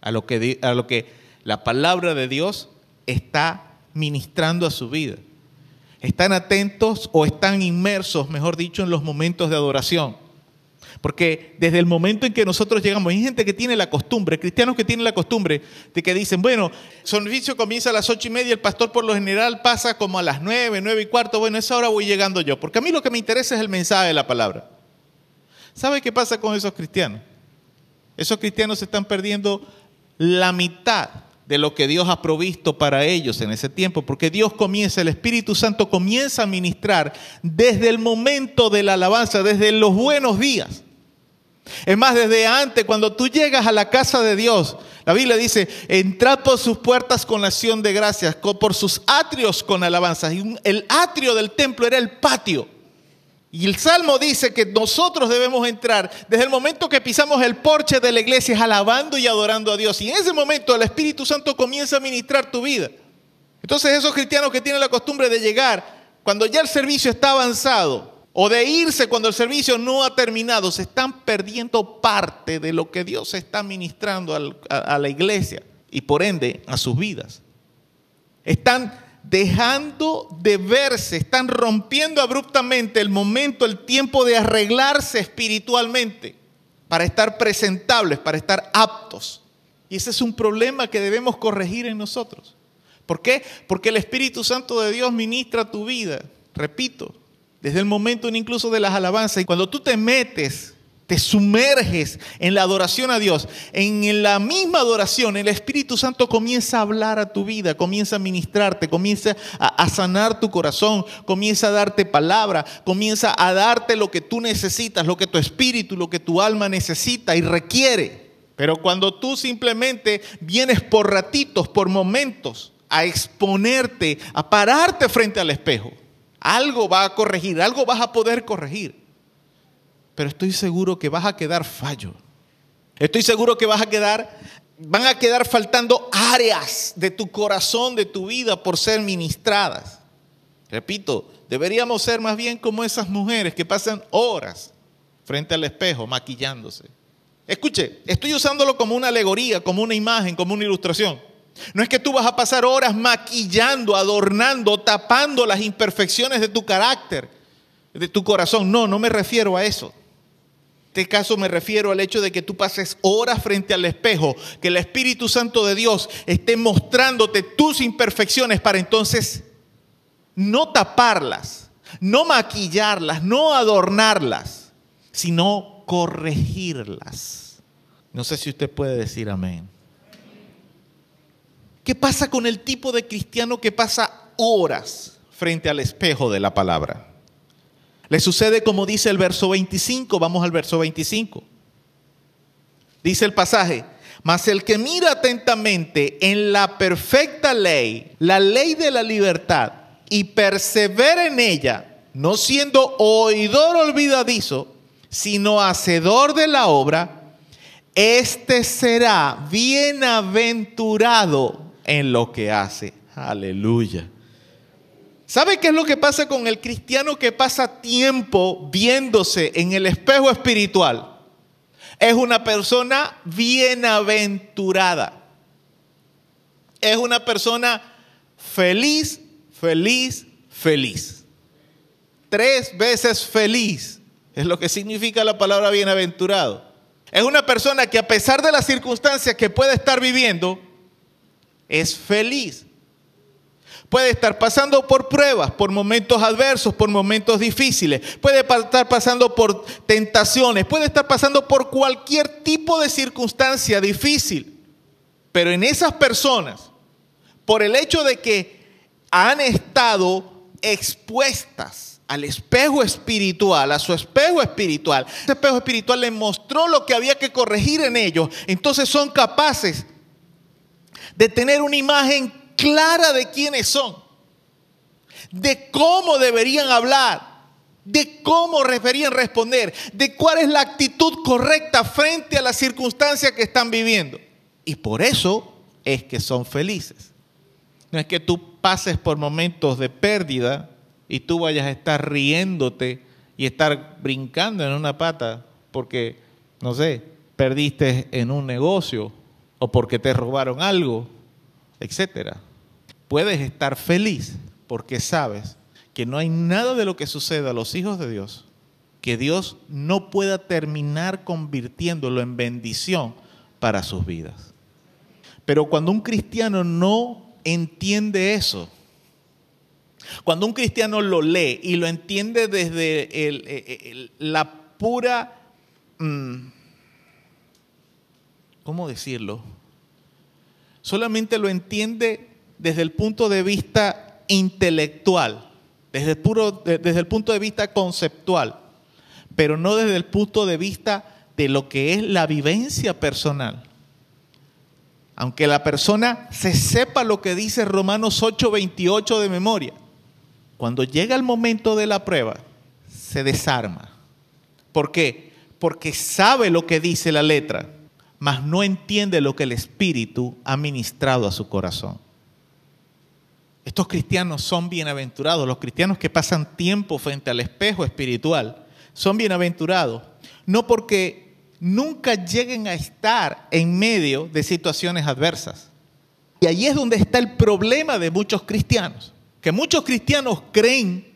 a lo que, a lo que la palabra de Dios está ministrando a su vida. Están atentos o están inmersos, mejor dicho, en los momentos de adoración. Porque desde el momento en que nosotros llegamos, hay gente que tiene la costumbre, cristianos que tienen la costumbre de que dicen, bueno, servicio comienza a las ocho y media, el pastor por lo general pasa como a las nueve, nueve y cuarto, bueno, esa hora voy llegando yo, porque a mí lo que me interesa es el mensaje de la palabra. ¿Sabe qué pasa con esos cristianos? Esos cristianos se están perdiendo la mitad de lo que Dios ha provisto para ellos en ese tiempo, porque Dios comienza, el Espíritu Santo comienza a ministrar desde el momento de la alabanza, desde los buenos días. Es más, desde antes, cuando tú llegas a la casa de Dios, la Biblia dice, entrad por sus puertas con acción de gracias, por sus atrios con alabanza. Y el atrio del templo era el patio. Y el Salmo dice que nosotros debemos entrar desde el momento que pisamos el porche de la iglesia alabando y adorando a Dios. Y en ese momento el Espíritu Santo comienza a ministrar tu vida. Entonces esos cristianos que tienen la costumbre de llegar cuando ya el servicio está avanzado o de irse cuando el servicio no ha terminado, se están perdiendo parte de lo que Dios está ministrando a la iglesia y por ende a sus vidas. Están dejando de verse, están rompiendo abruptamente el momento, el tiempo de arreglarse espiritualmente para estar presentables, para estar aptos. Y ese es un problema que debemos corregir en nosotros. ¿Por qué? Porque el Espíritu Santo de Dios ministra tu vida, repito, desde el momento incluso de las alabanzas. Y cuando tú te metes te sumerges en la adoración a Dios, en la misma adoración, el Espíritu Santo comienza a hablar a tu vida, comienza a ministrarte, comienza a, sanar tu corazón, comienza a darte palabra, comienza a darte lo que tú necesitas, lo que tu espíritu, lo que tu alma necesita y requiere. Pero cuando tú simplemente vienes por ratitos, por momentos, a exponerte, a pararte frente al espejo, algo va a corregir, algo vas a poder corregir pero estoy seguro que vas a quedar fallo. Estoy seguro que vas a quedar, van a quedar faltando áreas de tu corazón, de tu vida por ser ministradas. Repito, deberíamos ser más bien como esas mujeres que pasan horas frente al espejo maquillándose. Escuche, estoy usándolo como una alegoría, como una imagen, como una ilustración. No es que tú vas a pasar horas maquillando, adornando, tapando las imperfecciones de tu carácter, de tu corazón. No, no me refiero a eso este caso me refiero al hecho de que tú pases horas frente al espejo, que el Espíritu Santo de Dios esté mostrándote tus imperfecciones para entonces no taparlas, no maquillarlas, no adornarlas, sino corregirlas. No sé si usted puede decir amén. ¿Qué pasa con el tipo de cristiano que pasa horas frente al espejo de la palabra? Le sucede como dice el verso 25, vamos al verso 25. Dice el pasaje, mas el que mira atentamente en la perfecta ley, la ley de la libertad, y persevera en ella, no siendo oidor olvidadizo, sino hacedor de la obra, este será bienaventurado en lo que hace. Aleluya. ¿Sabe qué es lo que pasa con el cristiano que pasa tiempo viéndose en el espejo espiritual? Es una persona bienaventurada. Es una persona feliz, feliz, feliz. Tres veces feliz es lo que significa la palabra bienaventurado. Es una persona que a pesar de las circunstancias que puede estar viviendo, es feliz. Puede estar pasando por pruebas, por momentos adversos, por momentos difíciles. Puede estar pasando por tentaciones. Puede estar pasando por cualquier tipo de circunstancia difícil. Pero en esas personas, por el hecho de que han estado expuestas al espejo espiritual, a su espejo espiritual. Ese espejo espiritual les mostró lo que había que corregir en ellos. Entonces son capaces de tener una imagen clara de quiénes son, de cómo deberían hablar, de cómo deberían responder, de cuál es la actitud correcta frente a las circunstancias que están viviendo. Y por eso es que son felices. No es que tú pases por momentos de pérdida y tú vayas a estar riéndote y estar brincando en una pata porque, no sé, perdiste en un negocio o porque te robaron algo, etcétera. Puedes estar feliz porque sabes que no hay nada de lo que suceda a los hijos de Dios que Dios no pueda terminar convirtiéndolo en bendición para sus vidas. Pero cuando un cristiano no entiende eso, cuando un cristiano lo lee y lo entiende desde la pura... Mm, ¿cómo decirlo? Solamente lo entiende desde el punto de vista intelectual, desde el, punto de vista conceptual, pero no desde el punto de vista de lo que es la vivencia personal. Aunque la persona se sepa lo que dice Romanos 8:28 de memoria, cuando llega el momento de la prueba, se desarma. ¿Por qué? Porque sabe lo que dice la letra, mas no entiende lo que el Espíritu ha ministrado a su corazón. Estos cristianos son bienaventurados, los cristianos que pasan tiempo frente al espejo espiritual, son bienaventurados, no porque nunca lleguen a estar en medio de situaciones adversas. Y ahí es donde está el problema de muchos cristianos, que muchos cristianos creen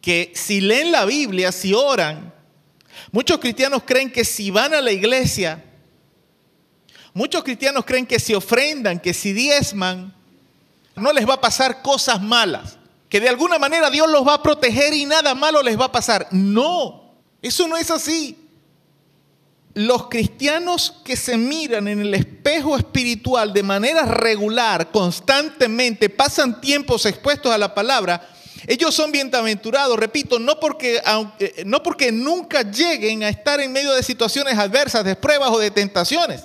que si leen la Biblia, si oran, muchos cristianos creen que si van a la iglesia, Muchos cristianos creen que si ofrendan, que si diezman, no les va a pasar cosas malas, que de alguna manera Dios los va a proteger y nada malo les va a pasar. No, eso no es así. Los cristianos que se miran en el espejo espiritual de manera regular, constantemente, pasan tiempos expuestos a la palabra, ellos son bienaventurados, repito, no porque, no porque nunca lleguen a estar en medio de situaciones adversas, de pruebas o de tentaciones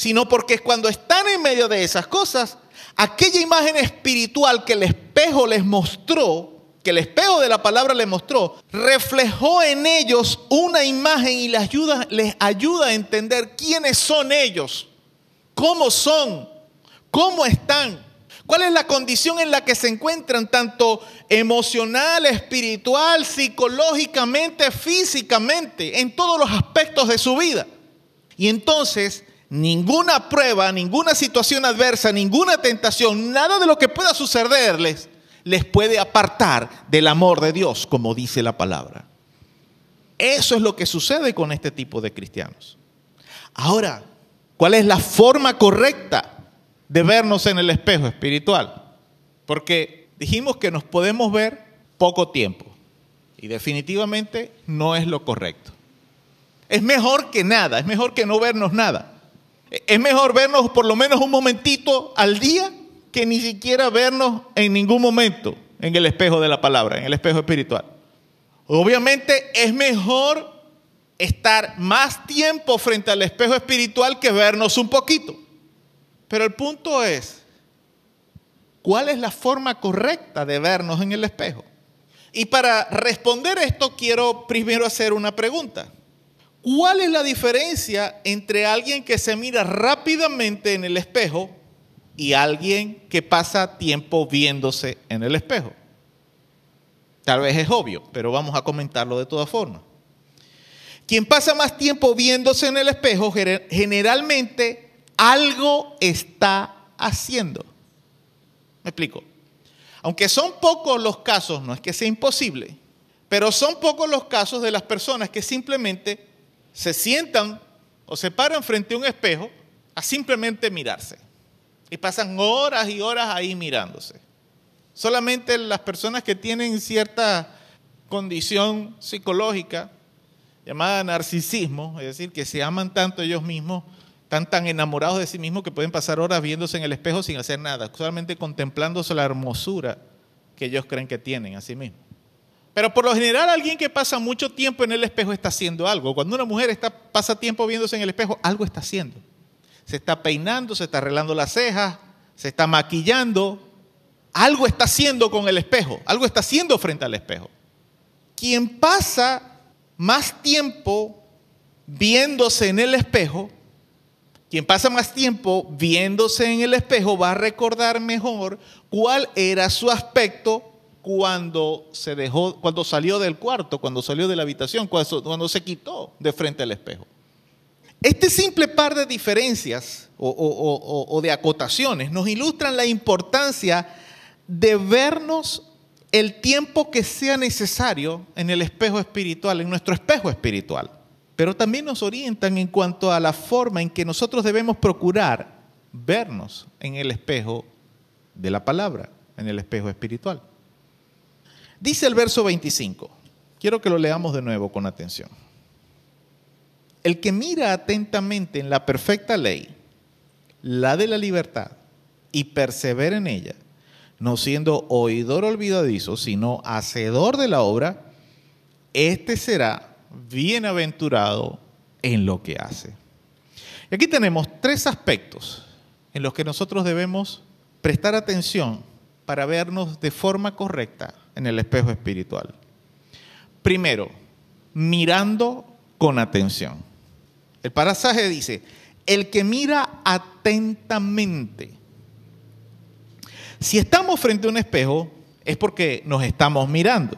sino porque cuando están en medio de esas cosas, aquella imagen espiritual que el espejo les mostró, que el espejo de la palabra les mostró, reflejó en ellos una imagen y les ayuda, ayuda a entender quiénes son ellos, cómo son, cómo están, cuál es la condición en la que se encuentran, tanto emocional, espiritual, psicológicamente, físicamente, en todos los aspectos de su vida. Y entonces ninguna prueba, ninguna situación adversa, ninguna tentación, nada de lo que pueda sucederles les puede apartar del amor de Dios, como dice la palabra. Eso es lo que sucede con este tipo de cristianos. Ahora, ¿cuál es la forma correcta de vernos en el espejo espiritual? Porque dijimos que nos podemos ver poco tiempo y definitivamente no es lo correcto. Es mejor que nada, es mejor que no vernos nada. Es mejor vernos por lo menos un momentito al día que ni siquiera vernos en ningún momento en el espejo de la palabra, en el espejo espiritual. Obviamente es mejor estar más tiempo frente al espejo espiritual que vernos un poquito. Pero el punto es, ¿cuál es la forma correcta de vernos en el espejo? Y para responder esto quiero primero hacer una pregunta. ¿Cuál es la diferencia entre alguien que se mira rápidamente en el espejo y alguien que pasa tiempo viéndose en el espejo? Tal vez es obvio, pero vamos a comentarlo de todas formas. Quien pasa más tiempo viéndose en el espejo generalmente algo está haciendo. ¿Me explico? Aunque son pocos los casos, no es que sea imposible, pero son pocos los casos de las personas que simplemente se sientan o se paran frente a un espejo a simplemente mirarse. Y pasan horas y horas ahí mirándose. Solamente las personas que tienen cierta condición psicológica llamada narcisismo, es decir, que se aman tanto ellos mismos, están tan enamorados de sí mismos que pueden pasar horas viéndose en el espejo sin hacer nada, solamente contemplándose la hermosura que ellos creen que tienen a sí mismos. Pero por lo general alguien que pasa mucho tiempo en el espejo está haciendo algo. Cuando una mujer está, pasa tiempo viéndose en el espejo, algo está haciendo. Se está peinando, se está arreglando las cejas, se está maquillando. Algo está haciendo con el espejo, algo está haciendo frente al espejo. Quien pasa más tiempo viéndose en el espejo quien pasa más tiempo viéndose en el espejo va a recordar mejor cuál era su aspecto cuando se dejó, cuando salió del cuarto, cuando salió de la habitación, cuando, se quitó de frente al espejo. Este simple par de diferencias o, de acotaciones nos ilustran la importancia de vernos el tiempo que sea necesario en el espejo espiritual, en nuestro espejo espiritual pero también nos orientan en cuanto a la forma en que nosotros debemos procurar vernos en el espejo de la palabra, en el espejo espiritual. Dice el verso 25, quiero que lo leamos de nuevo con atención. El que mira atentamente en la perfecta ley, la de la libertad, y persevera en ella, no siendo oidor olvidadizo, sino hacedor de la obra, este será bienaventurado en lo que hace. Y aquí tenemos tres aspectos en los que nosotros debemos prestar atención para vernos de forma correcta en el espejo espiritual. Primero, mirando con atención. El pasaje dice, el que mira atentamente. Si estamos frente a un espejo es porque nos estamos mirando.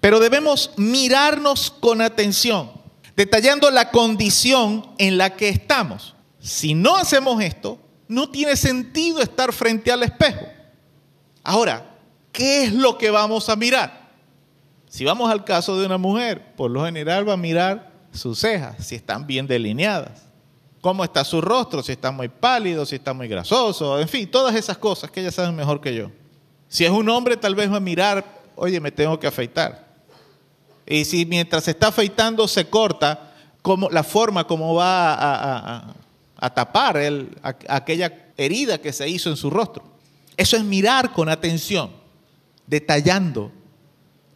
Pero debemos mirarnos con atención, detallando la condición en la que estamos. Si no hacemos esto, no tiene sentido estar frente al espejo. Ahora, ¿qué es lo que vamos a mirar? Si vamos al caso de una mujer, por lo general va a mirar sus cejas, si están bien delineadas, cómo está su rostro, si está muy pálido, si está muy grasoso, en fin, todas esas cosas que ella saben mejor que yo. Si es un hombre, tal vez va a mirar, oye, me tengo que afeitar. Y si mientras se está afeitando se corta, la forma como va a, tapar aquella herida que se hizo en su rostro. Eso es mirar con atención, detallando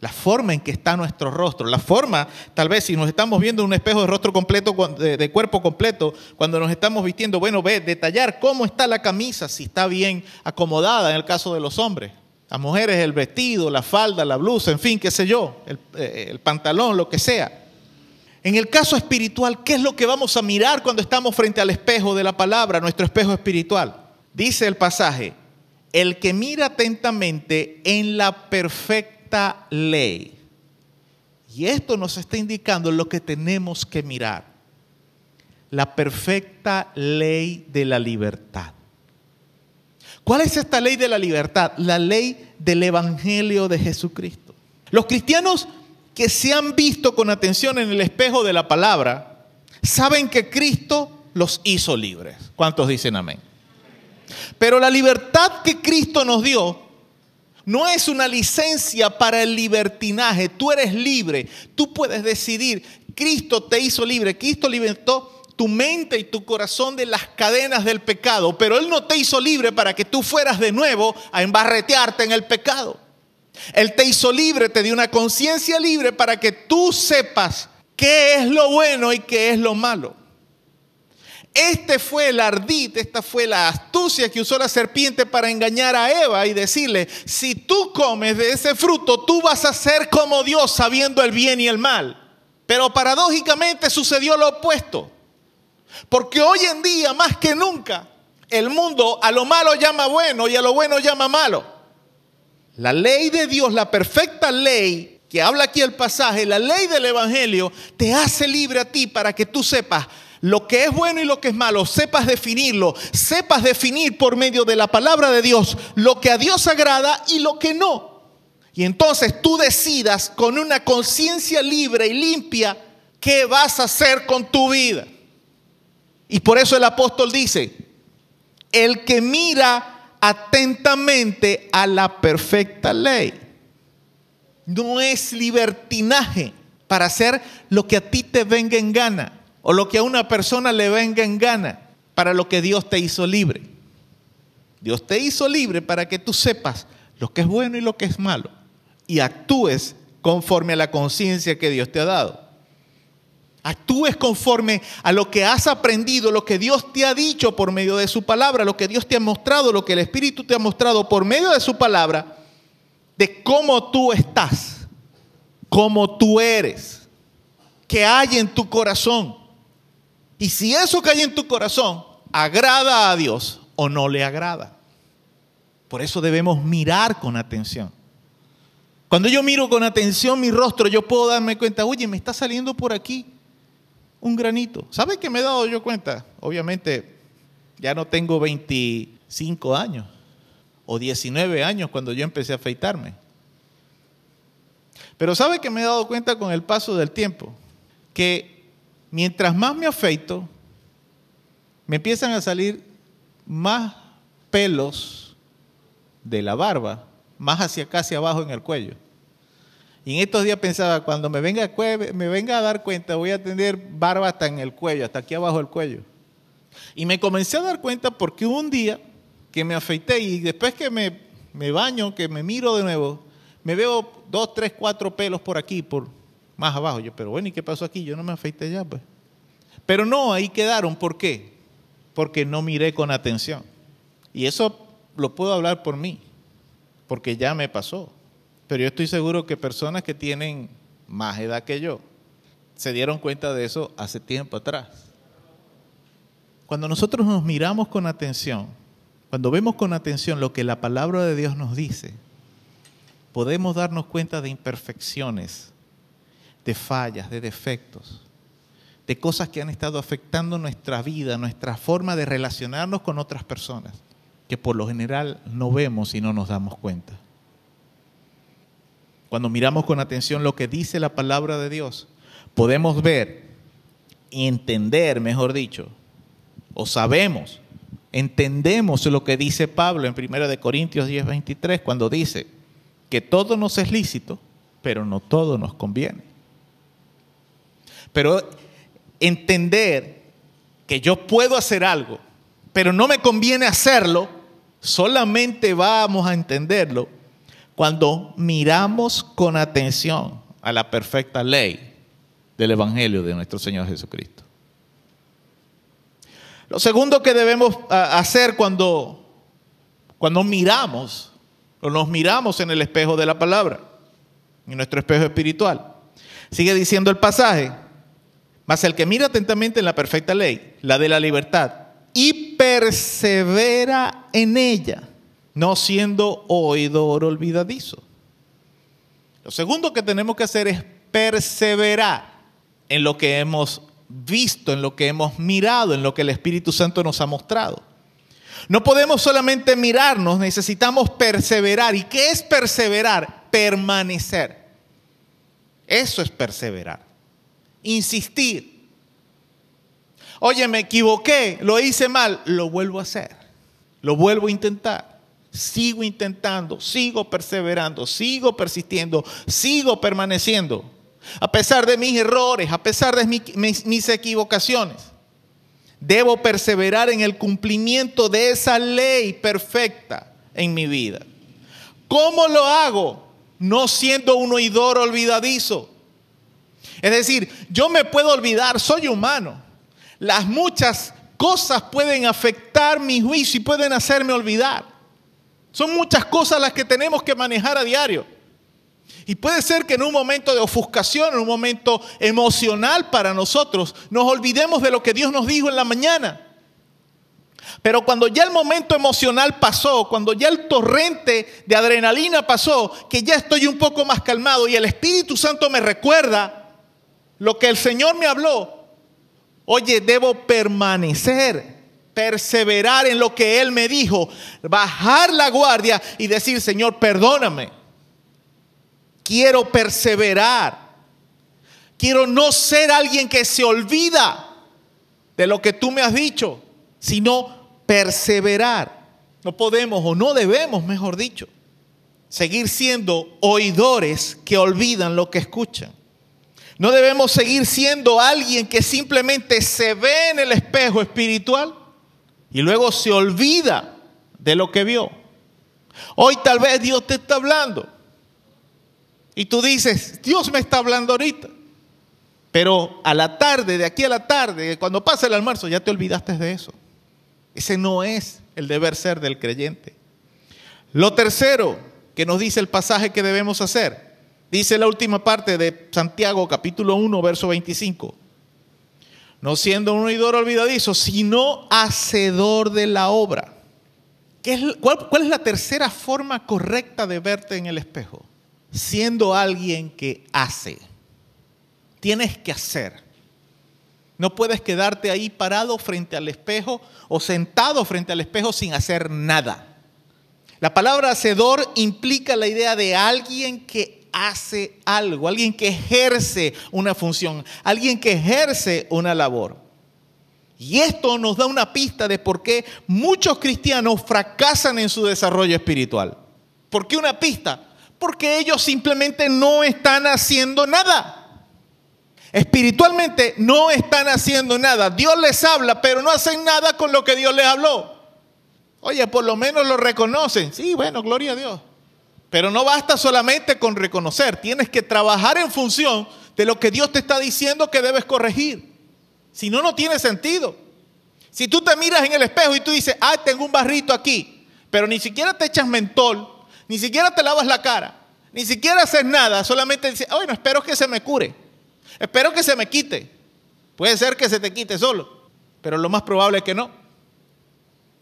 la forma en que está nuestro rostro, la forma, tal vez si nos estamos viendo en un espejo de rostro completo, de, cuerpo completo, cuando nos estamos vistiendo, bueno, ve, detallar cómo está la camisa, si está bien acomodada en el caso de los hombres. Las mujeres el vestido, la falda, la blusa, en fin, qué sé yo, eh, el, pantalón, lo que sea. En el caso espiritual, ¿qué es lo que vamos a mirar cuando estamos frente al espejo de la palabra, nuestro espejo espiritual? Dice el pasaje, el que mira atentamente en la perfecta ley. Y esto nos está indicando lo que tenemos que mirar. La perfecta ley de la libertad. ¿Cuál es esta ley de la libertad? La ley del Evangelio de Jesucristo. Los cristianos que se han visto con atención en el espejo de la palabra, saben que Cristo los hizo libres. ¿Cuántos dicen amén? Pero la libertad que Cristo nos dio no es una licencia para el libertinaje. Tú eres libre. Tú puedes decidir. Cristo te hizo libre. Cristo libertó tu mente y tu corazón de las cadenas del pecado, pero Él no te hizo libre para que tú fueras de nuevo a embarretearte en el pecado. Él te hizo libre, te dio una conciencia libre para que tú sepas qué es lo bueno y qué es lo malo. Este fue el ardid, esta fue la astucia que usó la serpiente para engañar a Eva y decirle, si tú comes de ese fruto, tú vas a ser como Dios sabiendo el bien y el mal. Pero paradójicamente sucedió lo opuesto. Porque hoy en día, más que nunca, el mundo a lo malo llama bueno y a lo bueno llama malo. La ley de Dios, la perfecta ley que habla aquí el pasaje, la ley del Evangelio, te hace libre a ti para que tú sepas lo que es bueno y lo que es malo, sepas definirlo, sepas definir por medio de la palabra de Dios lo que a Dios agrada y lo que no. Y entonces tú decidas con una conciencia libre y limpia qué vas a hacer con tu vida. Y por eso el apóstol dice, el que mira atentamente a la perfecta ley, no es libertinaje para hacer lo que a ti te venga en gana o lo que a una persona le venga en gana para lo que Dios te hizo libre. Dios te hizo libre para que tú sepas lo que es bueno y lo que es malo y actúes conforme a la conciencia que Dios te ha dado. Actúes conforme a lo que has aprendido, lo que Dios te ha dicho por medio de su palabra, lo que Dios te ha mostrado, lo que el Espíritu te ha mostrado por medio de su palabra, de cómo tú estás, cómo tú eres, qué hay en tu corazón. Y si eso que hay en tu corazón agrada a Dios o no le agrada. Por eso debemos mirar con atención. Cuando yo miro con atención mi rostro, yo puedo darme cuenta, oye, me está saliendo por aquí un granito. ¿Sabe qué me he dado yo cuenta? Obviamente, ya no tengo 25 años o 19 años cuando yo empecé a afeitarme. Pero ¿sabe que me he dado cuenta con el paso del tiempo? Que mientras más me afeito, me empiezan a salir más pelos de la barba, más hacia acá, hacia abajo en el cuello. Y en estos días pensaba, cuando me venga, a dar cuenta, voy a tener barba hasta en el cuello, hasta aquí abajo del cuello. Y me comencé a dar cuenta porque un día que me afeité y después que me baño, que me miro de nuevo, me veo dos, tres, cuatro pelos por aquí, por, más abajo. Yo, pero bueno, ¿y qué pasó aquí? Yo no me afeité ya, pues. Pero no, ahí quedaron. ¿Por qué? Porque no miré con atención. Y eso lo puedo hablar por mí, porque ya me pasó. Pero yo estoy seguro que personas que tienen más edad que yo se dieron cuenta de eso hace tiempo atrás. Cuando nosotros nos miramos con atención, cuando vemos con atención lo que la palabra de Dios nos dice, podemos darnos cuenta de imperfecciones de fallas, de defectos, de cosas que han estado afectando nuestra vida, nuestra forma de relacionarnos con otras personas, que por lo general no vemos y no nos damos cuenta. Cuando miramos con atención lo que dice la palabra de Dios, podemos ver y entender, mejor dicho, o sabemos, entendemos lo que dice Pablo en 1 Corintios 10, 23, cuando dice que todo nos es lícito, pero no todo nos conviene. Pero entender que yo puedo hacer algo, pero no me conviene hacerlo, solamente vamos a entenderlo cuando miramos con atención a la perfecta ley del Evangelio de nuestro Señor Jesucristo. Lo segundo que debemos hacer cuando, cuando miramos o nos miramos en el espejo de la palabra, en nuestro espejo espiritual, sigue diciendo el pasaje, mas el que mira atentamente en la perfecta ley, la de la libertad, y persevera en ella, no siendo oidor olvidadizo. Lo segundo que tenemos que hacer es perseverar en lo que hemos visto, en lo que hemos mirado, en lo que el Espíritu Santo nos ha mostrado. No podemos solamente mirarnos, necesitamos perseverar. ¿Y qué es perseverar? Permanecer. Eso es perseverar insistir. Oye, me equivoqué, lo hice mal, lo vuelvo a hacer, lo vuelvo a intentar. Sigo intentando, sigo perseverando, sigo persistiendo, sigo permaneciendo. A pesar de mis errores, a pesar de mis, equivocaciones. Debo perseverar en el cumplimiento de esa ley perfecta en mi vida. ¿Cómo lo hago? No siendo un oidor olvidadizo, es decir, yo me puedo olvidar, soy humano. Las muchas cosas pueden afectar mi juicio y pueden hacerme olvidar. Son muchas cosas las que tenemos que manejar a diario. Y puede ser que en un momento de ofuscación, en un momento emocional para nosotros, nos olvidemos de lo que Dios nos dijo en la mañana. Pero cuando ya el momento emocional pasó, cuando ya el torrente de adrenalina pasó, que ya estoy un poco más calmado y el Espíritu Santo me recuerda lo que el Señor me habló, oye, debo permanecer, perseverar en lo que Él me dijo, bajar la guardia y decir, Señor, perdóname. Quiero perseverar. Quiero no ser alguien que se olvida de lo que tú me has dicho sino perseverar. No podemos o no debemos, mejor dicho, seguir siendo oidores que olvidan lo que escuchan. No debemos seguir siendo alguien que simplemente se ve en el espejo espiritual y luego se olvida de lo que vio. Hoy tal vez Dios te está hablando y tú dices, Dios me está hablando ahorita. Pero a la tarde, de aquí a la tarde, cuando pasa el almuerzo, ya te olvidaste de eso. Ese no es el deber ser del creyente. Lo tercero que nos dice el pasaje que debemos hacer, dice la última parte de Santiago capítulo 1, verso 25. No siendo un oidor olvidadizo, sino hacedor de la obra. cuál, ¿Cuál es la tercera forma correcta de verte en el espejo? Siendo alguien que hace. Tienes que hacer. No puedes quedarte ahí parado frente al espejo o sentado frente al espejo sin hacer nada. La palabra hacedor implica la idea de alguien que hace algo, alguien que ejerce una función, alguien que ejerce una labor. Y esto nos da una pista de por qué muchos cristianos fracasan en su desarrollo espiritual. ¿Por qué una pista? Porque ellos simplemente no están haciendo nada espiritualmente no están haciendo nada. Dios les habla, pero no hacen nada con lo que Dios les habló. Oye, por lo menos lo reconocen. Sí, bueno, gloria a Dios. Pero no basta solamente con reconocer, tienes que trabajar en función de lo que Dios te está diciendo que debes corregir. Si no, no tiene sentido. Si tú te miras en el espejo y tú dices, ah, tengo un barrito aquí, pero ni siquiera te echas mentol, ni siquiera te lavas la cara, ni siquiera haces nada, solamente dices, bueno, espero que se me cure. Espero que se me quite. Puede ser que se te quite solo, pero lo más probable es que no.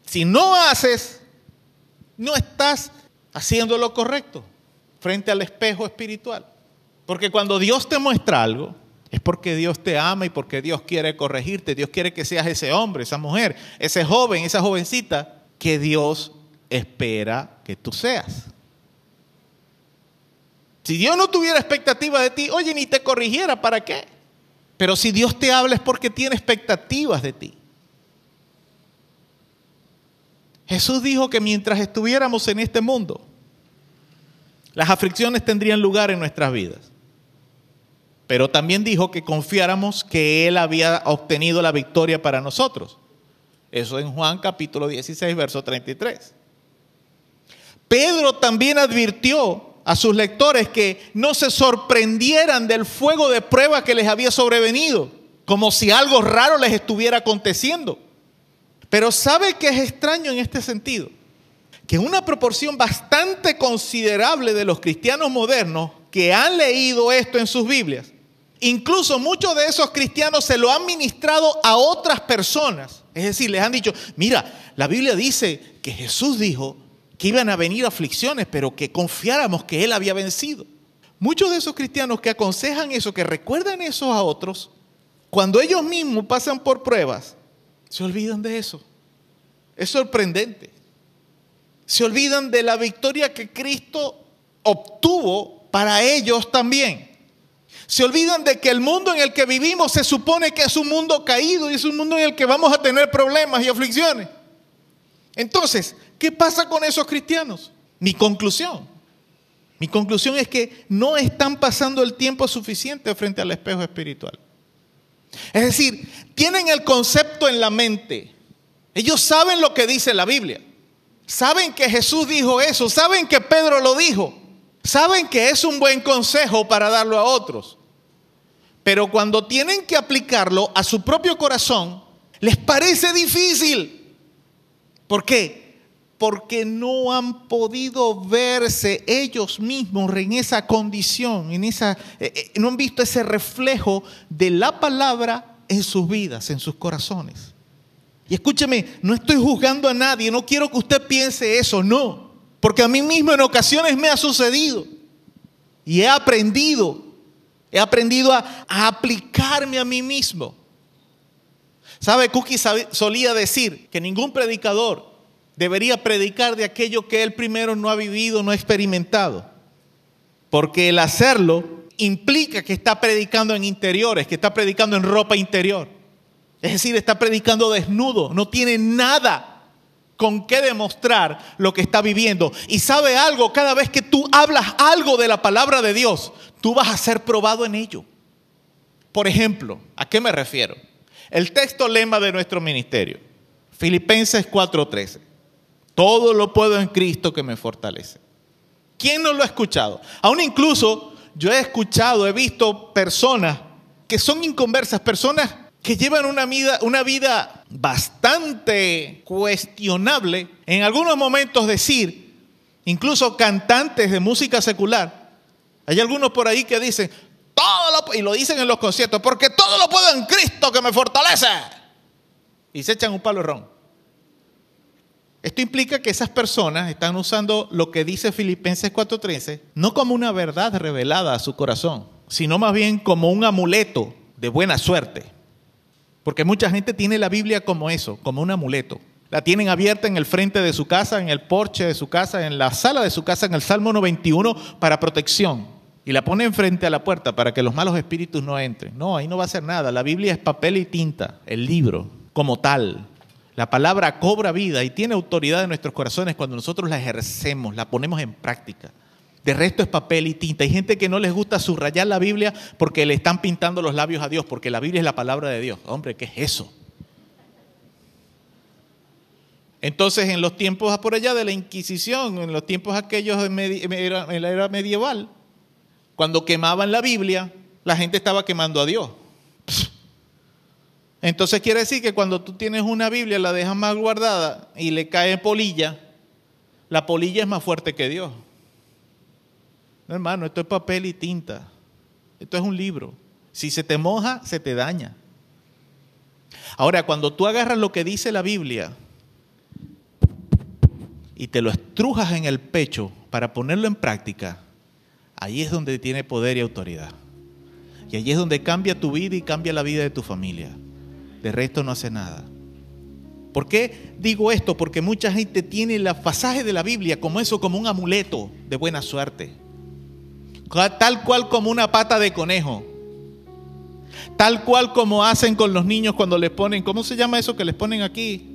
Si no haces, no estás haciendo lo correcto frente al espejo espiritual. Porque cuando Dios te muestra algo, es porque Dios te ama y porque Dios quiere corregirte. Dios quiere que seas ese hombre, esa mujer, ese joven, esa jovencita que Dios espera que tú seas. Si Dios no tuviera expectativa de ti, oye, ni te corrigiera, ¿para qué? Pero si Dios te habla es porque tiene expectativas de ti. Jesús dijo que mientras estuviéramos en este mundo, las aflicciones tendrían lugar en nuestras vidas. Pero también dijo que confiáramos que Él había obtenido la victoria para nosotros. Eso en Juan capítulo 16, verso 33. Pedro también advirtió a sus lectores que no se sorprendieran del fuego de prueba que les había sobrevenido, como si algo raro les estuviera aconteciendo. Pero ¿sabe qué es extraño en este sentido? Que una proporción bastante considerable de los cristianos modernos que han leído esto en sus Biblias, incluso muchos de esos cristianos se lo han ministrado a otras personas. Es decir, les han dicho, mira, la Biblia dice que Jesús dijo que iban a venir aflicciones, pero que confiáramos que Él había vencido. Muchos de esos cristianos que aconsejan eso, que recuerdan eso a otros, cuando ellos mismos pasan por pruebas, se olvidan de eso. Es sorprendente. Se olvidan de la victoria que Cristo obtuvo para ellos también. Se olvidan de que el mundo en el que vivimos se supone que es un mundo caído y es un mundo en el que vamos a tener problemas y aflicciones. Entonces, ¿qué pasa con esos cristianos? Mi conclusión. Mi conclusión es que no están pasando el tiempo suficiente frente al espejo espiritual. Es decir, tienen el concepto en la mente. Ellos saben lo que dice la Biblia. Saben que Jesús dijo eso. Saben que Pedro lo dijo. Saben que es un buen consejo para darlo a otros. Pero cuando tienen que aplicarlo a su propio corazón, Les parece difícil. ¿Por qué? Porque no han podido verse ellos mismos en esa condición, en esa, eh, eh, no han visto ese reflejo de la palabra en sus vidas, en sus corazones. Y escúcheme, no estoy juzgando a nadie, no quiero que usted piense eso, no. Porque a mí mismo en ocasiones me ha sucedido. Y he aprendido, he aprendido a, a aplicarme a mí mismo. ¿Sabe? Cookie solía decir que ningún predicador debería predicar de aquello que él primero no ha vivido, no ha experimentado. Porque el hacerlo implica que está predicando en interiores, que está predicando en ropa interior. Es decir, está predicando desnudo, no tiene nada con qué demostrar lo que está viviendo. Y sabe algo, cada vez que tú hablas algo de la palabra de Dios, tú vas a ser probado en ello. Por ejemplo, ¿a qué me refiero? El texto lema de nuestro ministerio, Filipenses 4:13. Todo lo puedo en Cristo que me fortalece. ¿Quién no lo ha escuchado? Aún incluso yo he escuchado, he visto personas que son inconversas, personas que llevan una vida, una vida bastante cuestionable, en algunos momentos decir, incluso cantantes de música secular, hay algunos por ahí que dicen, y lo dicen en los conciertos, porque todo lo puedo en Cristo que me fortalece. Y se echan un palo ron. Esto implica que esas personas están usando lo que dice Filipenses 4:13, no como una verdad revelada a su corazón, sino más bien como un amuleto de buena suerte. Porque mucha gente tiene la Biblia como eso, como un amuleto. La tienen abierta en el frente de su casa, en el porche de su casa, en la sala de su casa, en el Salmo 91 para protección y la pone enfrente a la puerta para que los malos espíritus no entren. No, ahí no va a ser nada. La Biblia es papel y tinta, el libro como tal. La palabra cobra vida y tiene autoridad en nuestros corazones cuando nosotros la ejercemos, la ponemos en práctica. De resto es papel y tinta. Hay gente que no les gusta subrayar la Biblia porque le están pintando los labios a Dios, porque la Biblia es la palabra de Dios. Hombre, ¿qué es eso? Entonces, en los tiempos por allá de la Inquisición, en los tiempos aquellos en la era medieval, cuando quemaban la Biblia, la gente estaba quemando a Dios. Entonces quiere decir que cuando tú tienes una Biblia, la dejas mal guardada y le cae polilla, la polilla es más fuerte que Dios. No, hermano, esto es papel y tinta. Esto es un libro. Si se te moja, se te daña. Ahora, cuando tú agarras lo que dice la Biblia y te lo estrujas en el pecho para ponerlo en práctica, Allí es donde tiene poder y autoridad. Y allí es donde cambia tu vida y cambia la vida de tu familia. De resto no hace nada. ¿Por qué digo esto? Porque mucha gente tiene el pasaje de la Biblia como eso, como un amuleto de buena suerte. Tal cual como una pata de conejo. Tal cual como hacen con los niños cuando les ponen, ¿cómo se llama eso que les ponen aquí?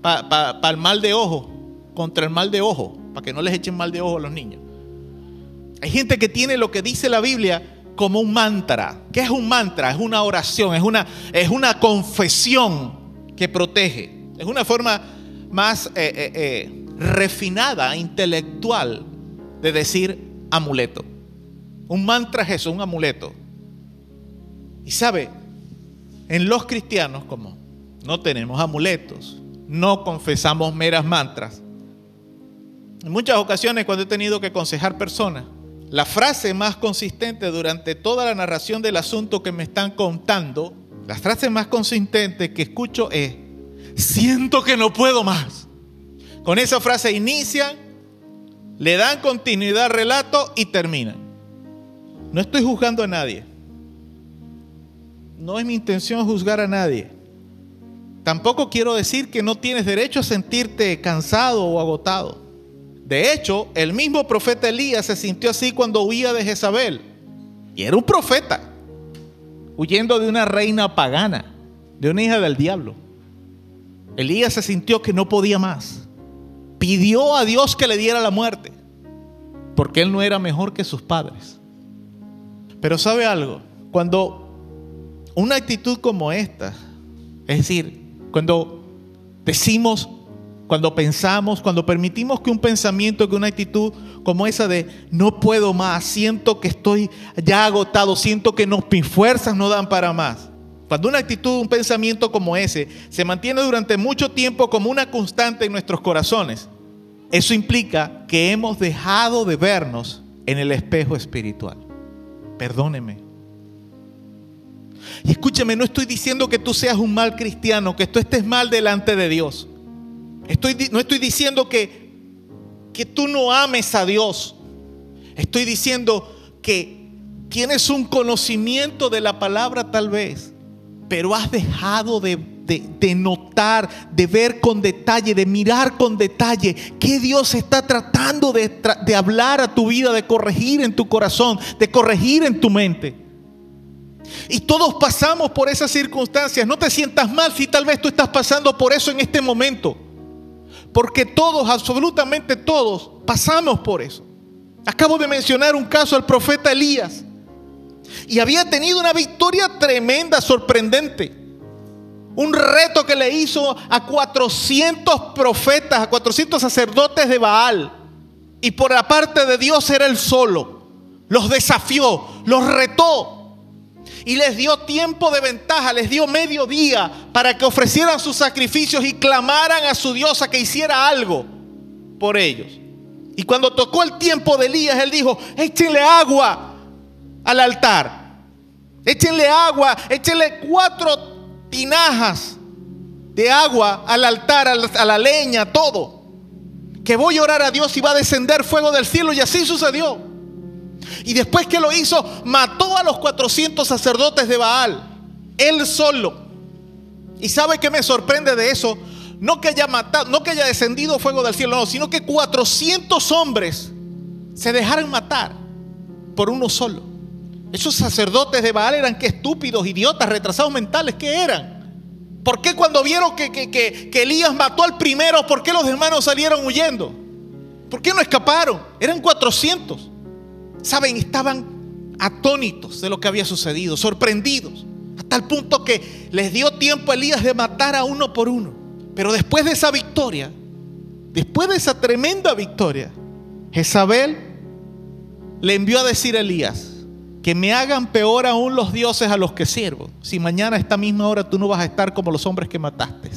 Para el mal de ojo, contra el mal de ojo, para que no les echen mal de ojo a los niños. Hay gente que tiene lo que dice la Biblia como un mantra. ¿Qué es un mantra? Es una oración, es una, es una confesión que protege. Es una forma más eh, eh, eh, refinada, intelectual, de decir amuleto. Un mantra es eso, un amuleto. Y sabe, en los cristianos, como no tenemos amuletos, no confesamos meras mantras. En muchas ocasiones cuando he tenido que aconsejar personas, la frase más consistente durante toda la narración del asunto que me están contando, la frase más consistente que escucho es, siento que no puedo más. Con esa frase inician, le dan continuidad al relato y terminan. No estoy juzgando a nadie. No es mi intención juzgar a nadie. Tampoco quiero decir que no tienes derecho a sentirte cansado o agotado. De hecho, el mismo profeta Elías se sintió así cuando huía de Jezabel. Y era un profeta, huyendo de una reina pagana, de una hija del diablo. Elías se sintió que no podía más. Pidió a Dios que le diera la muerte, porque él no era mejor que sus padres. Pero sabe algo, cuando una actitud como esta, es decir, cuando decimos cuando pensamos, cuando permitimos que un pensamiento, que una actitud como esa de no puedo más, siento que estoy ya agotado, siento que mis fuerzas no dan para más. Cuando una actitud, un pensamiento como ese se mantiene durante mucho tiempo como una constante en nuestros corazones, eso implica que hemos dejado de vernos en el espejo espiritual. Perdóneme. Y escúcheme, no estoy diciendo que tú seas un mal cristiano, que tú estés mal delante de Dios. No estoy diciendo que, que tú no ames a Dios. Estoy diciendo que tienes un conocimiento de la palabra tal vez, pero has dejado de, notar, de ver con detalle, de mirar con detalle que Dios está tratando de, de hablar a tu vida, de corregir en tu corazón, de corregir en tu mente. Y todos pasamos por esas circunstancias. No te sientas mal si tal vez tú estás pasando por eso en este momento. Porque todos, absolutamente todos, pasamos por eso. Acabo de mencionar un caso al profeta Elías. Y había tenido una victoria tremenda, sorprendente. Un reto que le hizo a 400 profetas, a 400 sacerdotes de Baal. Y por la parte de Dios era el solo. Los desafió, los retó. Y les dio tiempo de ventaja, les dio medio día para que ofrecieran sus sacrificios y clamaran a su Dios a que hiciera algo por ellos. Y cuando tocó el tiempo de Elías, él dijo, échenle agua al altar. Échenle agua, échenle cuatro tinajas de agua al altar, a la, leña, todo. Que voy a orar a Dios y va a descender fuego del cielo. Y así sucedió. Y después que lo hizo, mató a los 400 sacerdotes de Baal. Él solo. ¿Y sabe qué me sorprende de eso? No que haya matado, no que haya descendido fuego del cielo, no, sino que 400 hombres se dejaron matar por uno solo. Esos sacerdotes de Baal eran que estúpidos, idiotas, retrasados mentales, ¿qué eran? ¿Por qué cuando vieron que, que, Elías mató al primero, por qué los hermanos salieron huyendo? ¿Por qué no escaparon? Eran 400. Saben, estaban atónitos de lo que había sucedido, sorprendidos, hasta el punto que les dio tiempo a Elías de matar a uno por uno. Pero después de esa victoria, después de esa tremenda victoria, Jezabel le envió a decir a Elías, que me hagan peor aún los dioses a los que sirvo. Si mañana a esta misma hora tú no vas a estar como los hombres que mataste.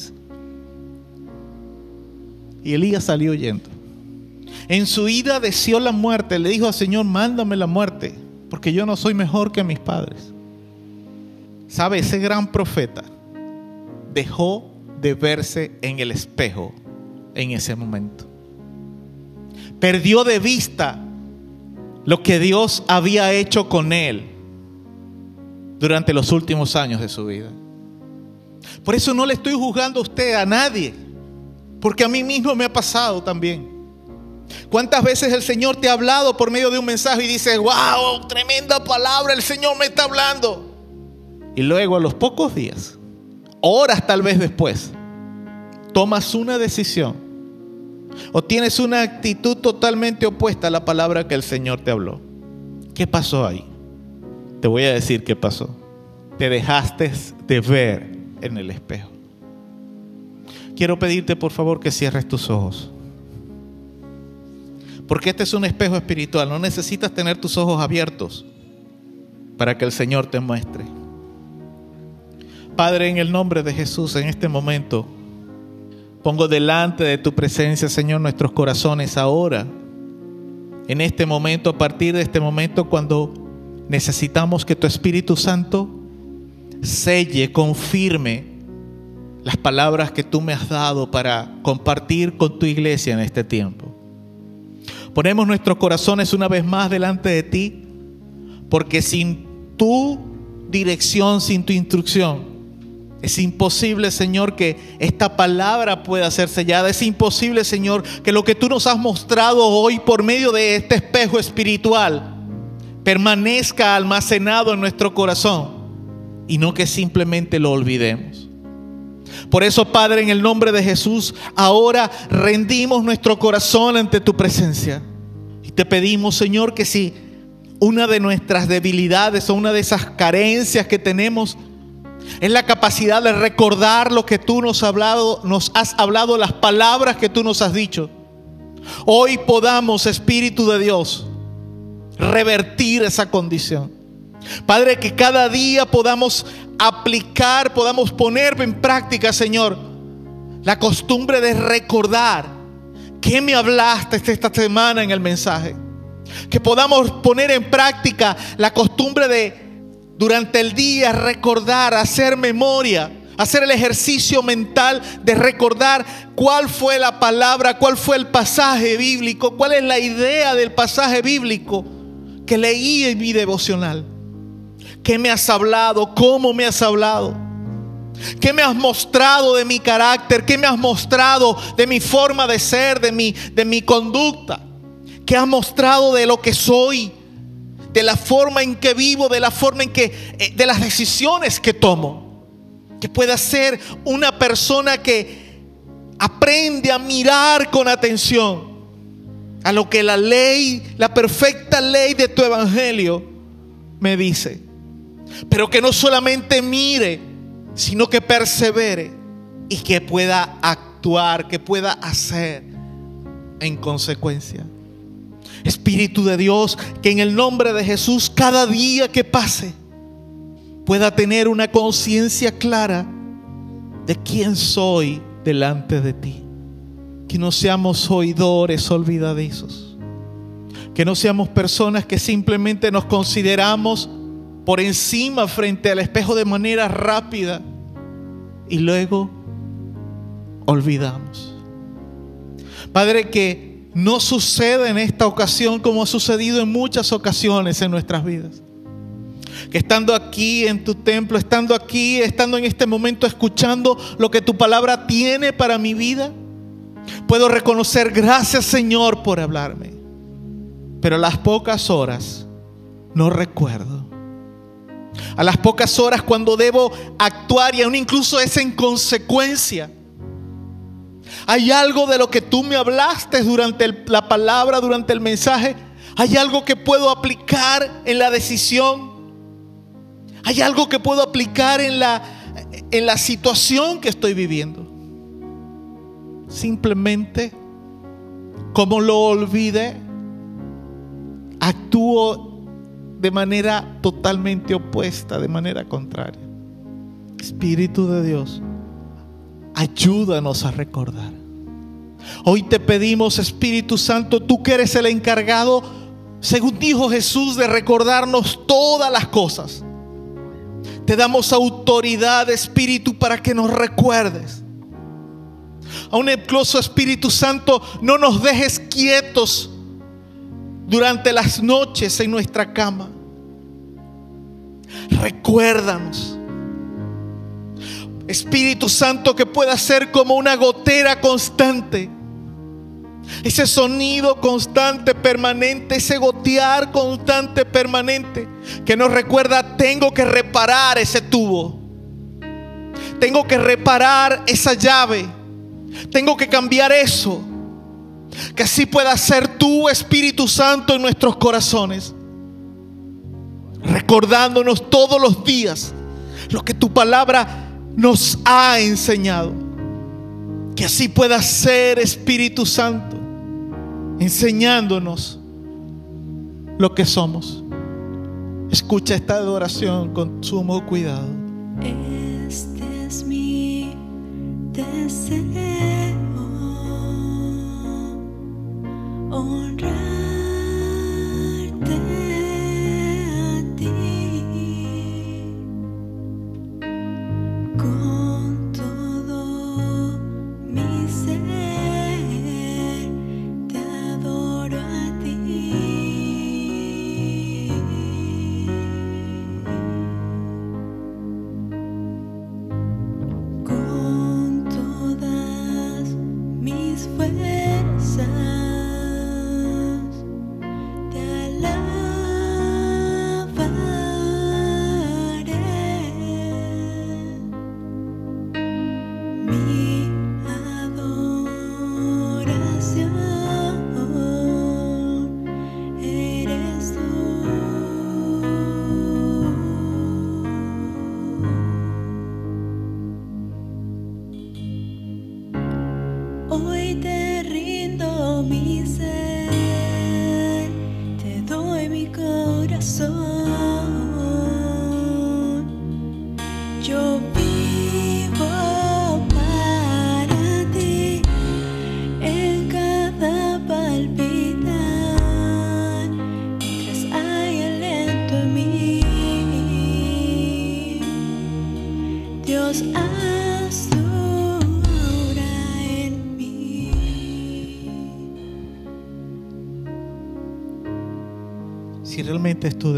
Y Elías salió huyendo. En su ida deseó la muerte. Le dijo al Señor, mándame la muerte, porque yo no soy mejor que mis padres. ¿Sabe? Ese gran profeta dejó de verse en el espejo en ese momento. Perdió de vista lo que Dios había hecho con él durante los últimos años de su vida. Por eso no le estoy juzgando a usted, a nadie, porque a mí mismo me ha pasado también. ¿Cuántas veces el Señor te ha hablado por medio de un mensaje y dices, wow, tremenda palabra, el Señor me está hablando? Y luego a los pocos días, horas tal vez después, tomas una decisión o tienes una actitud totalmente opuesta a la palabra que el Señor te habló. ¿Qué pasó ahí? Te voy a decir qué pasó. Te dejaste de ver en el espejo. Quiero pedirte por favor que cierres tus ojos. Porque este es un espejo espiritual. No necesitas tener tus ojos abiertos para que el Señor te muestre. Padre, en el nombre de Jesús, en este momento, Pongo delante de tu presencia, Señor, nuestros corazones ahora, en este momento, a partir de este momento, cuando necesitamos que tu Espíritu Santo selle, confirme las palabras que tú me has dado para compartir con tu iglesia en este tiempo. Ponemos nuestros corazones una vez más delante de ti, porque sin tu dirección, sin tu instrucción, es imposible, Señor, que esta palabra pueda ser sellada. Es imposible, Señor, que lo que tú nos has mostrado hoy por medio de este espejo espiritual permanezca almacenado en nuestro corazón y no que simplemente lo olvidemos. Por eso, Padre, en el nombre de Jesús, ahora rendimos nuestro corazón ante tu presencia. Y te pedimos, Señor, que si una de nuestras debilidades o una de esas carencias que tenemos es la capacidad de recordar lo que tú nos hablado, nos has hablado, las palabras que tú nos has dicho. Hoy podamos, Espíritu de Dios, revertir esa condición. Padre, que cada día podamos aplicar, podamos poner en práctica, Señor, la costumbre de recordar qué me hablaste esta semana en el mensaje. Que podamos poner en práctica la costumbre de durante el día recordar, hacer memoria, hacer el ejercicio mental de recordar cuál fue la palabra, cuál fue el pasaje bíblico, cuál es la idea del pasaje bíblico que leí en mi devocional. ¿Qué me has hablado? ¿Cómo me has hablado? ¿Qué me has mostrado de mi carácter? ¿Qué me has mostrado de mi forma de ser, de mi, de mi conducta? ¿Qué has mostrado de lo que soy? De la forma en que vivo, de la forma en que, eh, de las decisiones que tomo. Que pueda ser una persona que aprende a mirar con atención a lo que la ley, la perfecta ley de tu evangelio me dice. Pero que no solamente mire, sino que persevere y que pueda actuar, que pueda hacer en consecuencia. Espíritu de Dios, que en el nombre de Jesús cada día que pase pueda tener una conciencia clara de quién soy delante de ti. Que no seamos oidores olvidadizos. Que no seamos personas que simplemente nos consideramos por encima frente al espejo de manera rápida y luego olvidamos. Padre, que no suceda en esta ocasión como ha sucedido en muchas ocasiones en nuestras vidas. Que estando aquí en tu templo, estando aquí, estando en este momento escuchando lo que tu palabra tiene para mi vida, puedo reconocer gracias Señor por hablarme. Pero las pocas horas no recuerdo a las pocas horas cuando debo actuar y aún incluso es en consecuencia. Hay algo de lo que tú me hablaste durante la palabra, durante el mensaje. Hay algo que puedo aplicar en la decisión. Hay algo que puedo aplicar en la, en la situación que estoy viviendo. Simplemente, como lo olvide, actúo de manera totalmente opuesta, de manera contraria. Espíritu de Dios, ayúdanos a recordar. Hoy te pedimos, Espíritu Santo, tú que eres el encargado, según dijo Jesús, de recordarnos todas las cosas. Te damos autoridad, Espíritu, para que nos recuerdes. A un incluso Espíritu Santo, no nos dejes quietos durante las noches en nuestra cama. Recuérdanos. Espíritu Santo que pueda ser como una gotera constante. Ese sonido constante, permanente, ese gotear constante, permanente, que nos recuerda, tengo que reparar ese tubo. Tengo que reparar esa llave. Tengo que cambiar eso. Que así pueda ser tu Espíritu Santo en nuestros corazones. Recordándonos todos los días lo que tu palabra nos ha enseñado. Que así pueda ser Espíritu Santo enseñándonos lo que somos. Escucha esta adoración con sumo cuidado. Este es mi deseo. Honrarte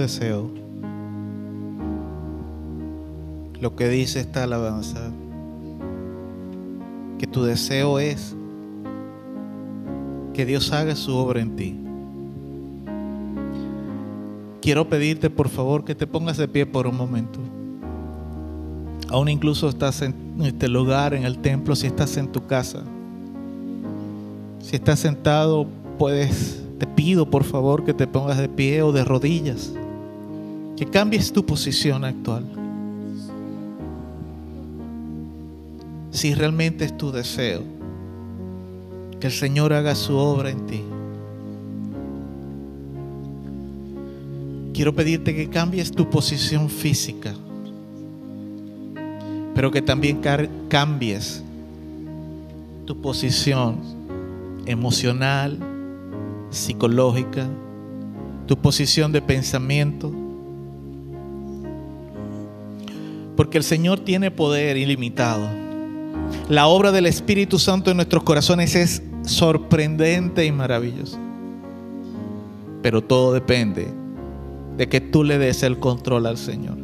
deseo, lo que dice esta alabanza, que tu deseo es que Dios haga su obra en ti. Quiero pedirte por favor que te pongas de pie por un momento. Aún incluso estás en este lugar, en el templo, si estás en tu casa. Si estás sentado, puedes, te pido por favor que te pongas de pie o de rodillas. Que cambies tu posición actual. Si realmente es tu deseo que el Señor haga su obra en ti. Quiero pedirte que cambies tu posición física, pero que también cambies tu posición emocional, psicológica, tu posición de pensamiento. Porque el Señor tiene poder ilimitado. La obra del Espíritu Santo en nuestros corazones es sorprendente y maravillosa. Pero todo depende de que tú le des el control al Señor.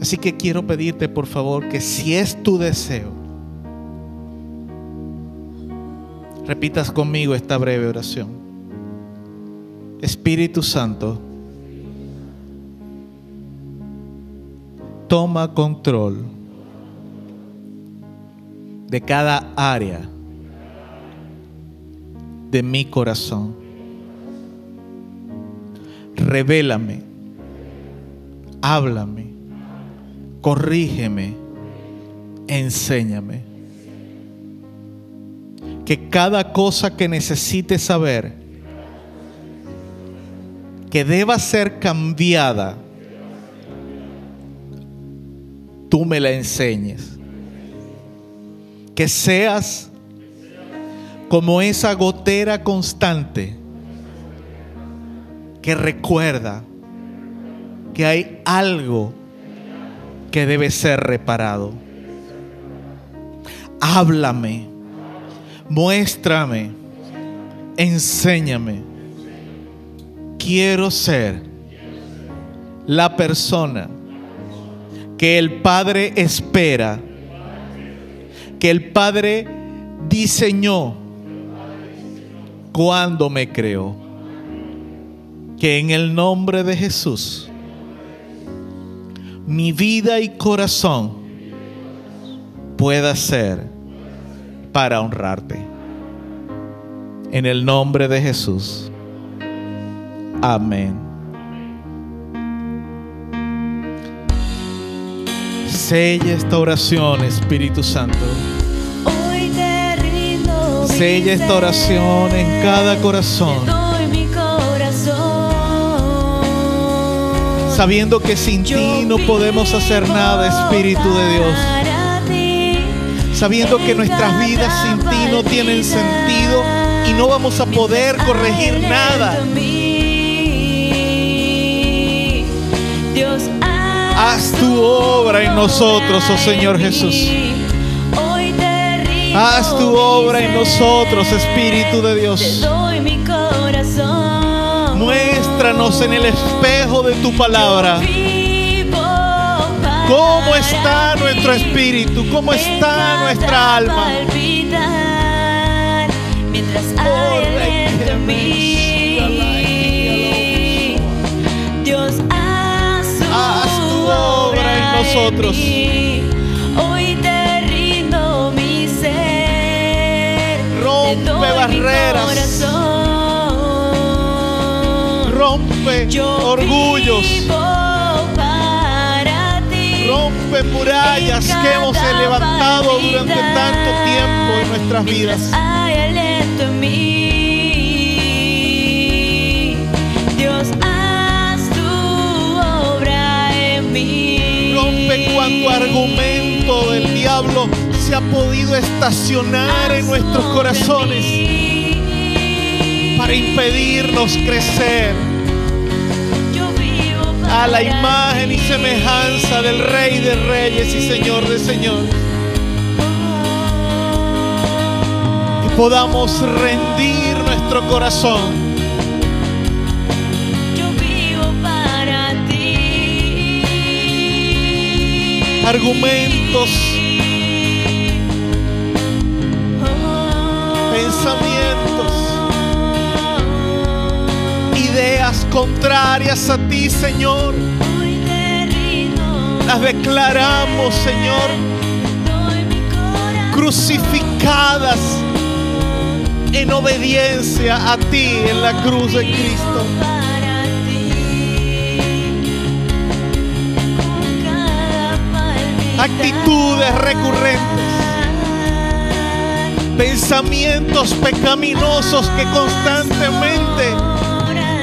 Así que quiero pedirte por favor que si es tu deseo, repitas conmigo esta breve oración. Espíritu Santo, toma control de cada área de mi corazón. Revélame, háblame, corrígeme, enséñame. Que cada cosa que necesite saber, que deba ser cambiada, tú me la enseñes. Que seas como esa gotera constante que recuerda que hay algo que debe ser reparado. Háblame, muéstrame, enséñame. Quiero ser la persona que el Padre espera, que el Padre diseñó cuando me creó. Que en el nombre de Jesús, mi vida y corazón pueda ser para honrarte. En el nombre de Jesús. Amén. Sella esta oración, Espíritu Santo. Hoy te rindo Sella esta oración en cada corazón. Te doy mi corazón. Sabiendo que sin Yo ti no podemos hacer nada, Espíritu de Dios. ti. Sabiendo que nuestras vidas sin ti no tienen sentido y no vamos a poder corregir nada. Dios, Haz tu obra en nosotros, oh Señor Jesús. Haz tu obra en nosotros, Espíritu de Dios. Muéstranos en el espejo de tu palabra cómo está nuestro espíritu, cómo está nuestra alma. Mientras hay nosotros. Hoy te rindo mi ser. Rompe barreras. Rompe orgullos, rompe murallas que hemos levantado durante tanto tiempo en nuestras vidas. Cuanto argumento del diablo se ha podido estacionar en nuestros corazones para impedirnos crecer. A la imagen y semejanza del Rey de Reyes y Señor de Señores. Que podamos rendir nuestro corazón. Argumentos, pensamientos, ideas contrarias a ti, Señor. Las declaramos, Señor, crucificadas en obediencia a ti en la cruz de Cristo. Actitudes recurrentes, pensamientos pecaminosos que constantemente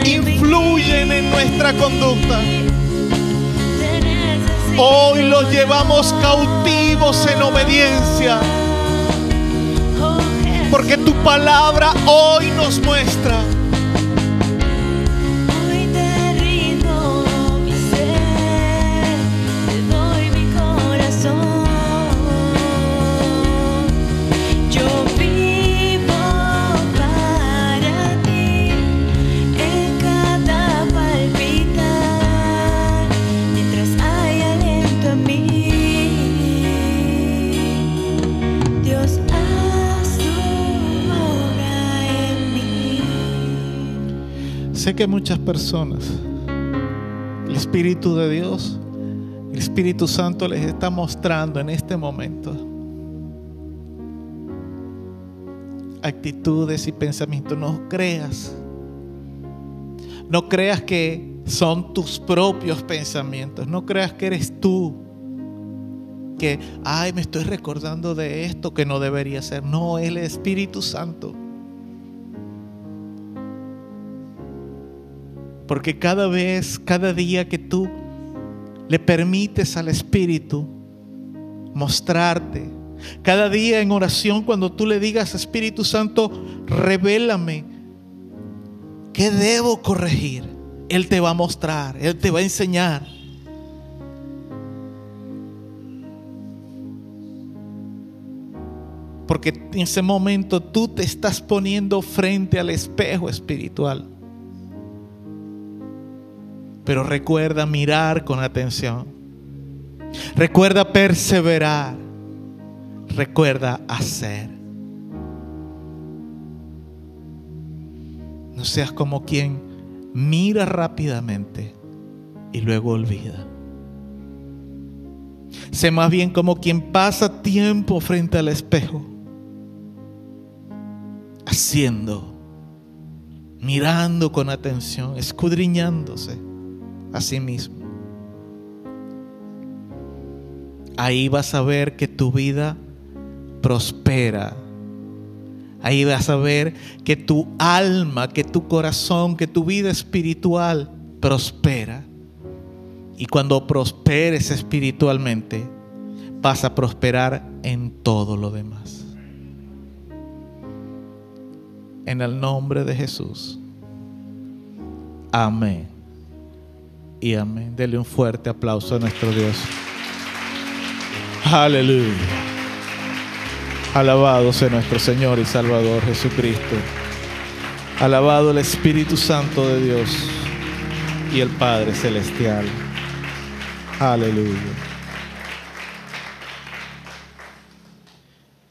influyen en nuestra conducta. Hoy los llevamos cautivos en obediencia, porque tu palabra hoy nos muestra que muchas personas, el Espíritu de Dios, el Espíritu Santo les está mostrando en este momento actitudes y pensamientos. No creas. No creas que son tus propios pensamientos. No creas que eres tú. Que, ay, me estoy recordando de esto que no debería ser. No, es el Espíritu Santo. Porque cada vez, cada día que tú le permites al Espíritu mostrarte, cada día en oración cuando tú le digas, Espíritu Santo, revélame qué debo corregir, Él te va a mostrar, Él te va a enseñar. Porque en ese momento tú te estás poniendo frente al espejo espiritual. Pero recuerda mirar con atención. Recuerda perseverar. Recuerda hacer. No seas como quien mira rápidamente y luego olvida. Sé más bien como quien pasa tiempo frente al espejo, haciendo, mirando con atención, escudriñándose a sí mismo. Ahí vas a ver que tu vida prospera. Ahí vas a ver que tu alma, que tu corazón, que tu vida espiritual prospera. Y cuando prosperes espiritualmente, vas a prosperar en todo lo demás. En el nombre de Jesús. Amén. Y amén. Dele un fuerte aplauso a nuestro Dios. Aleluya. Alabado sea nuestro Señor y Salvador Jesucristo. Alabado el Espíritu Santo de Dios y el Padre Celestial. Aleluya.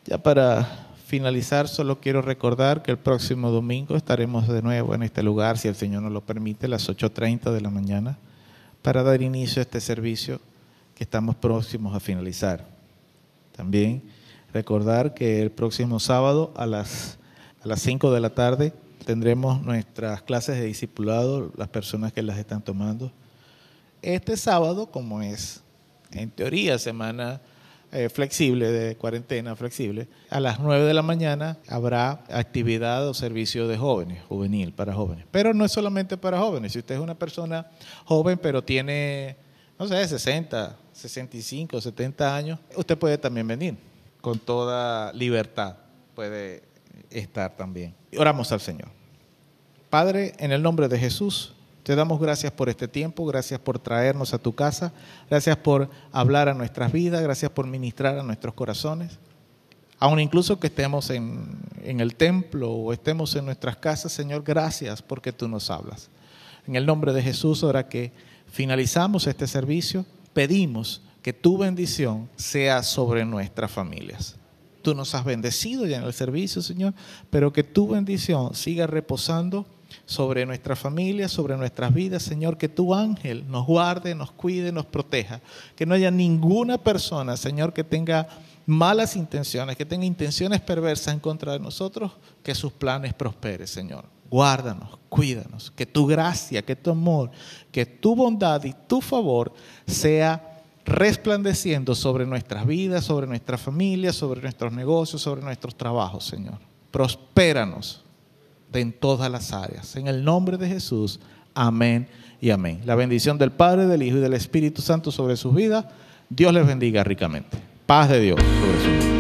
Ya para finalizar, solo quiero recordar que el próximo domingo estaremos de nuevo en este lugar, si el Señor nos lo permite, a las 8.30 de la mañana, para dar inicio a este servicio que estamos próximos a finalizar. También recordar que el próximo sábado a las, a las 5 de la tarde tendremos nuestras clases de discipulado, las personas que las están tomando. Este sábado, como es en teoría semana eh, flexible, de cuarentena flexible, a las 9 de la mañana habrá actividad o servicio de jóvenes, juvenil, para jóvenes. Pero no es solamente para jóvenes. Si usted es una persona joven, pero tiene, no sé, 60, 65, 70 años, usted puede también venir con toda libertad. Puede estar también. Oramos al Señor. Padre, en el nombre de Jesús, Te damos gracias por este tiempo, gracias por traernos a tu casa, gracias por hablar a nuestras vidas, gracias por ministrar a nuestros corazones. Aun incluso que estemos en, en el templo o estemos en nuestras casas, Señor, gracias porque tú nos hablas. En el nombre de Jesús, ahora que finalizamos este servicio, pedimos que tu bendición sea sobre nuestras familias. Tú nos has bendecido ya en el servicio, Señor, pero que tu bendición siga reposando sobre nuestra familia, sobre nuestras vidas, Señor, que tu ángel nos guarde, nos cuide, nos proteja, que no haya ninguna persona, Señor, que tenga malas intenciones, que tenga intenciones perversas en contra de nosotros, que sus planes prosperen, Señor. Guárdanos, cuídanos, que tu gracia, que tu amor, que tu bondad y tu favor sea resplandeciendo sobre nuestras vidas, sobre nuestra familia, sobre nuestros negocios, sobre nuestros trabajos, Señor. Prospéranos en todas las áreas. En el nombre de Jesús, amén y amén. La bendición del Padre, del Hijo y del Espíritu Santo sobre sus vidas. Dios les bendiga ricamente. Paz de Dios sobre.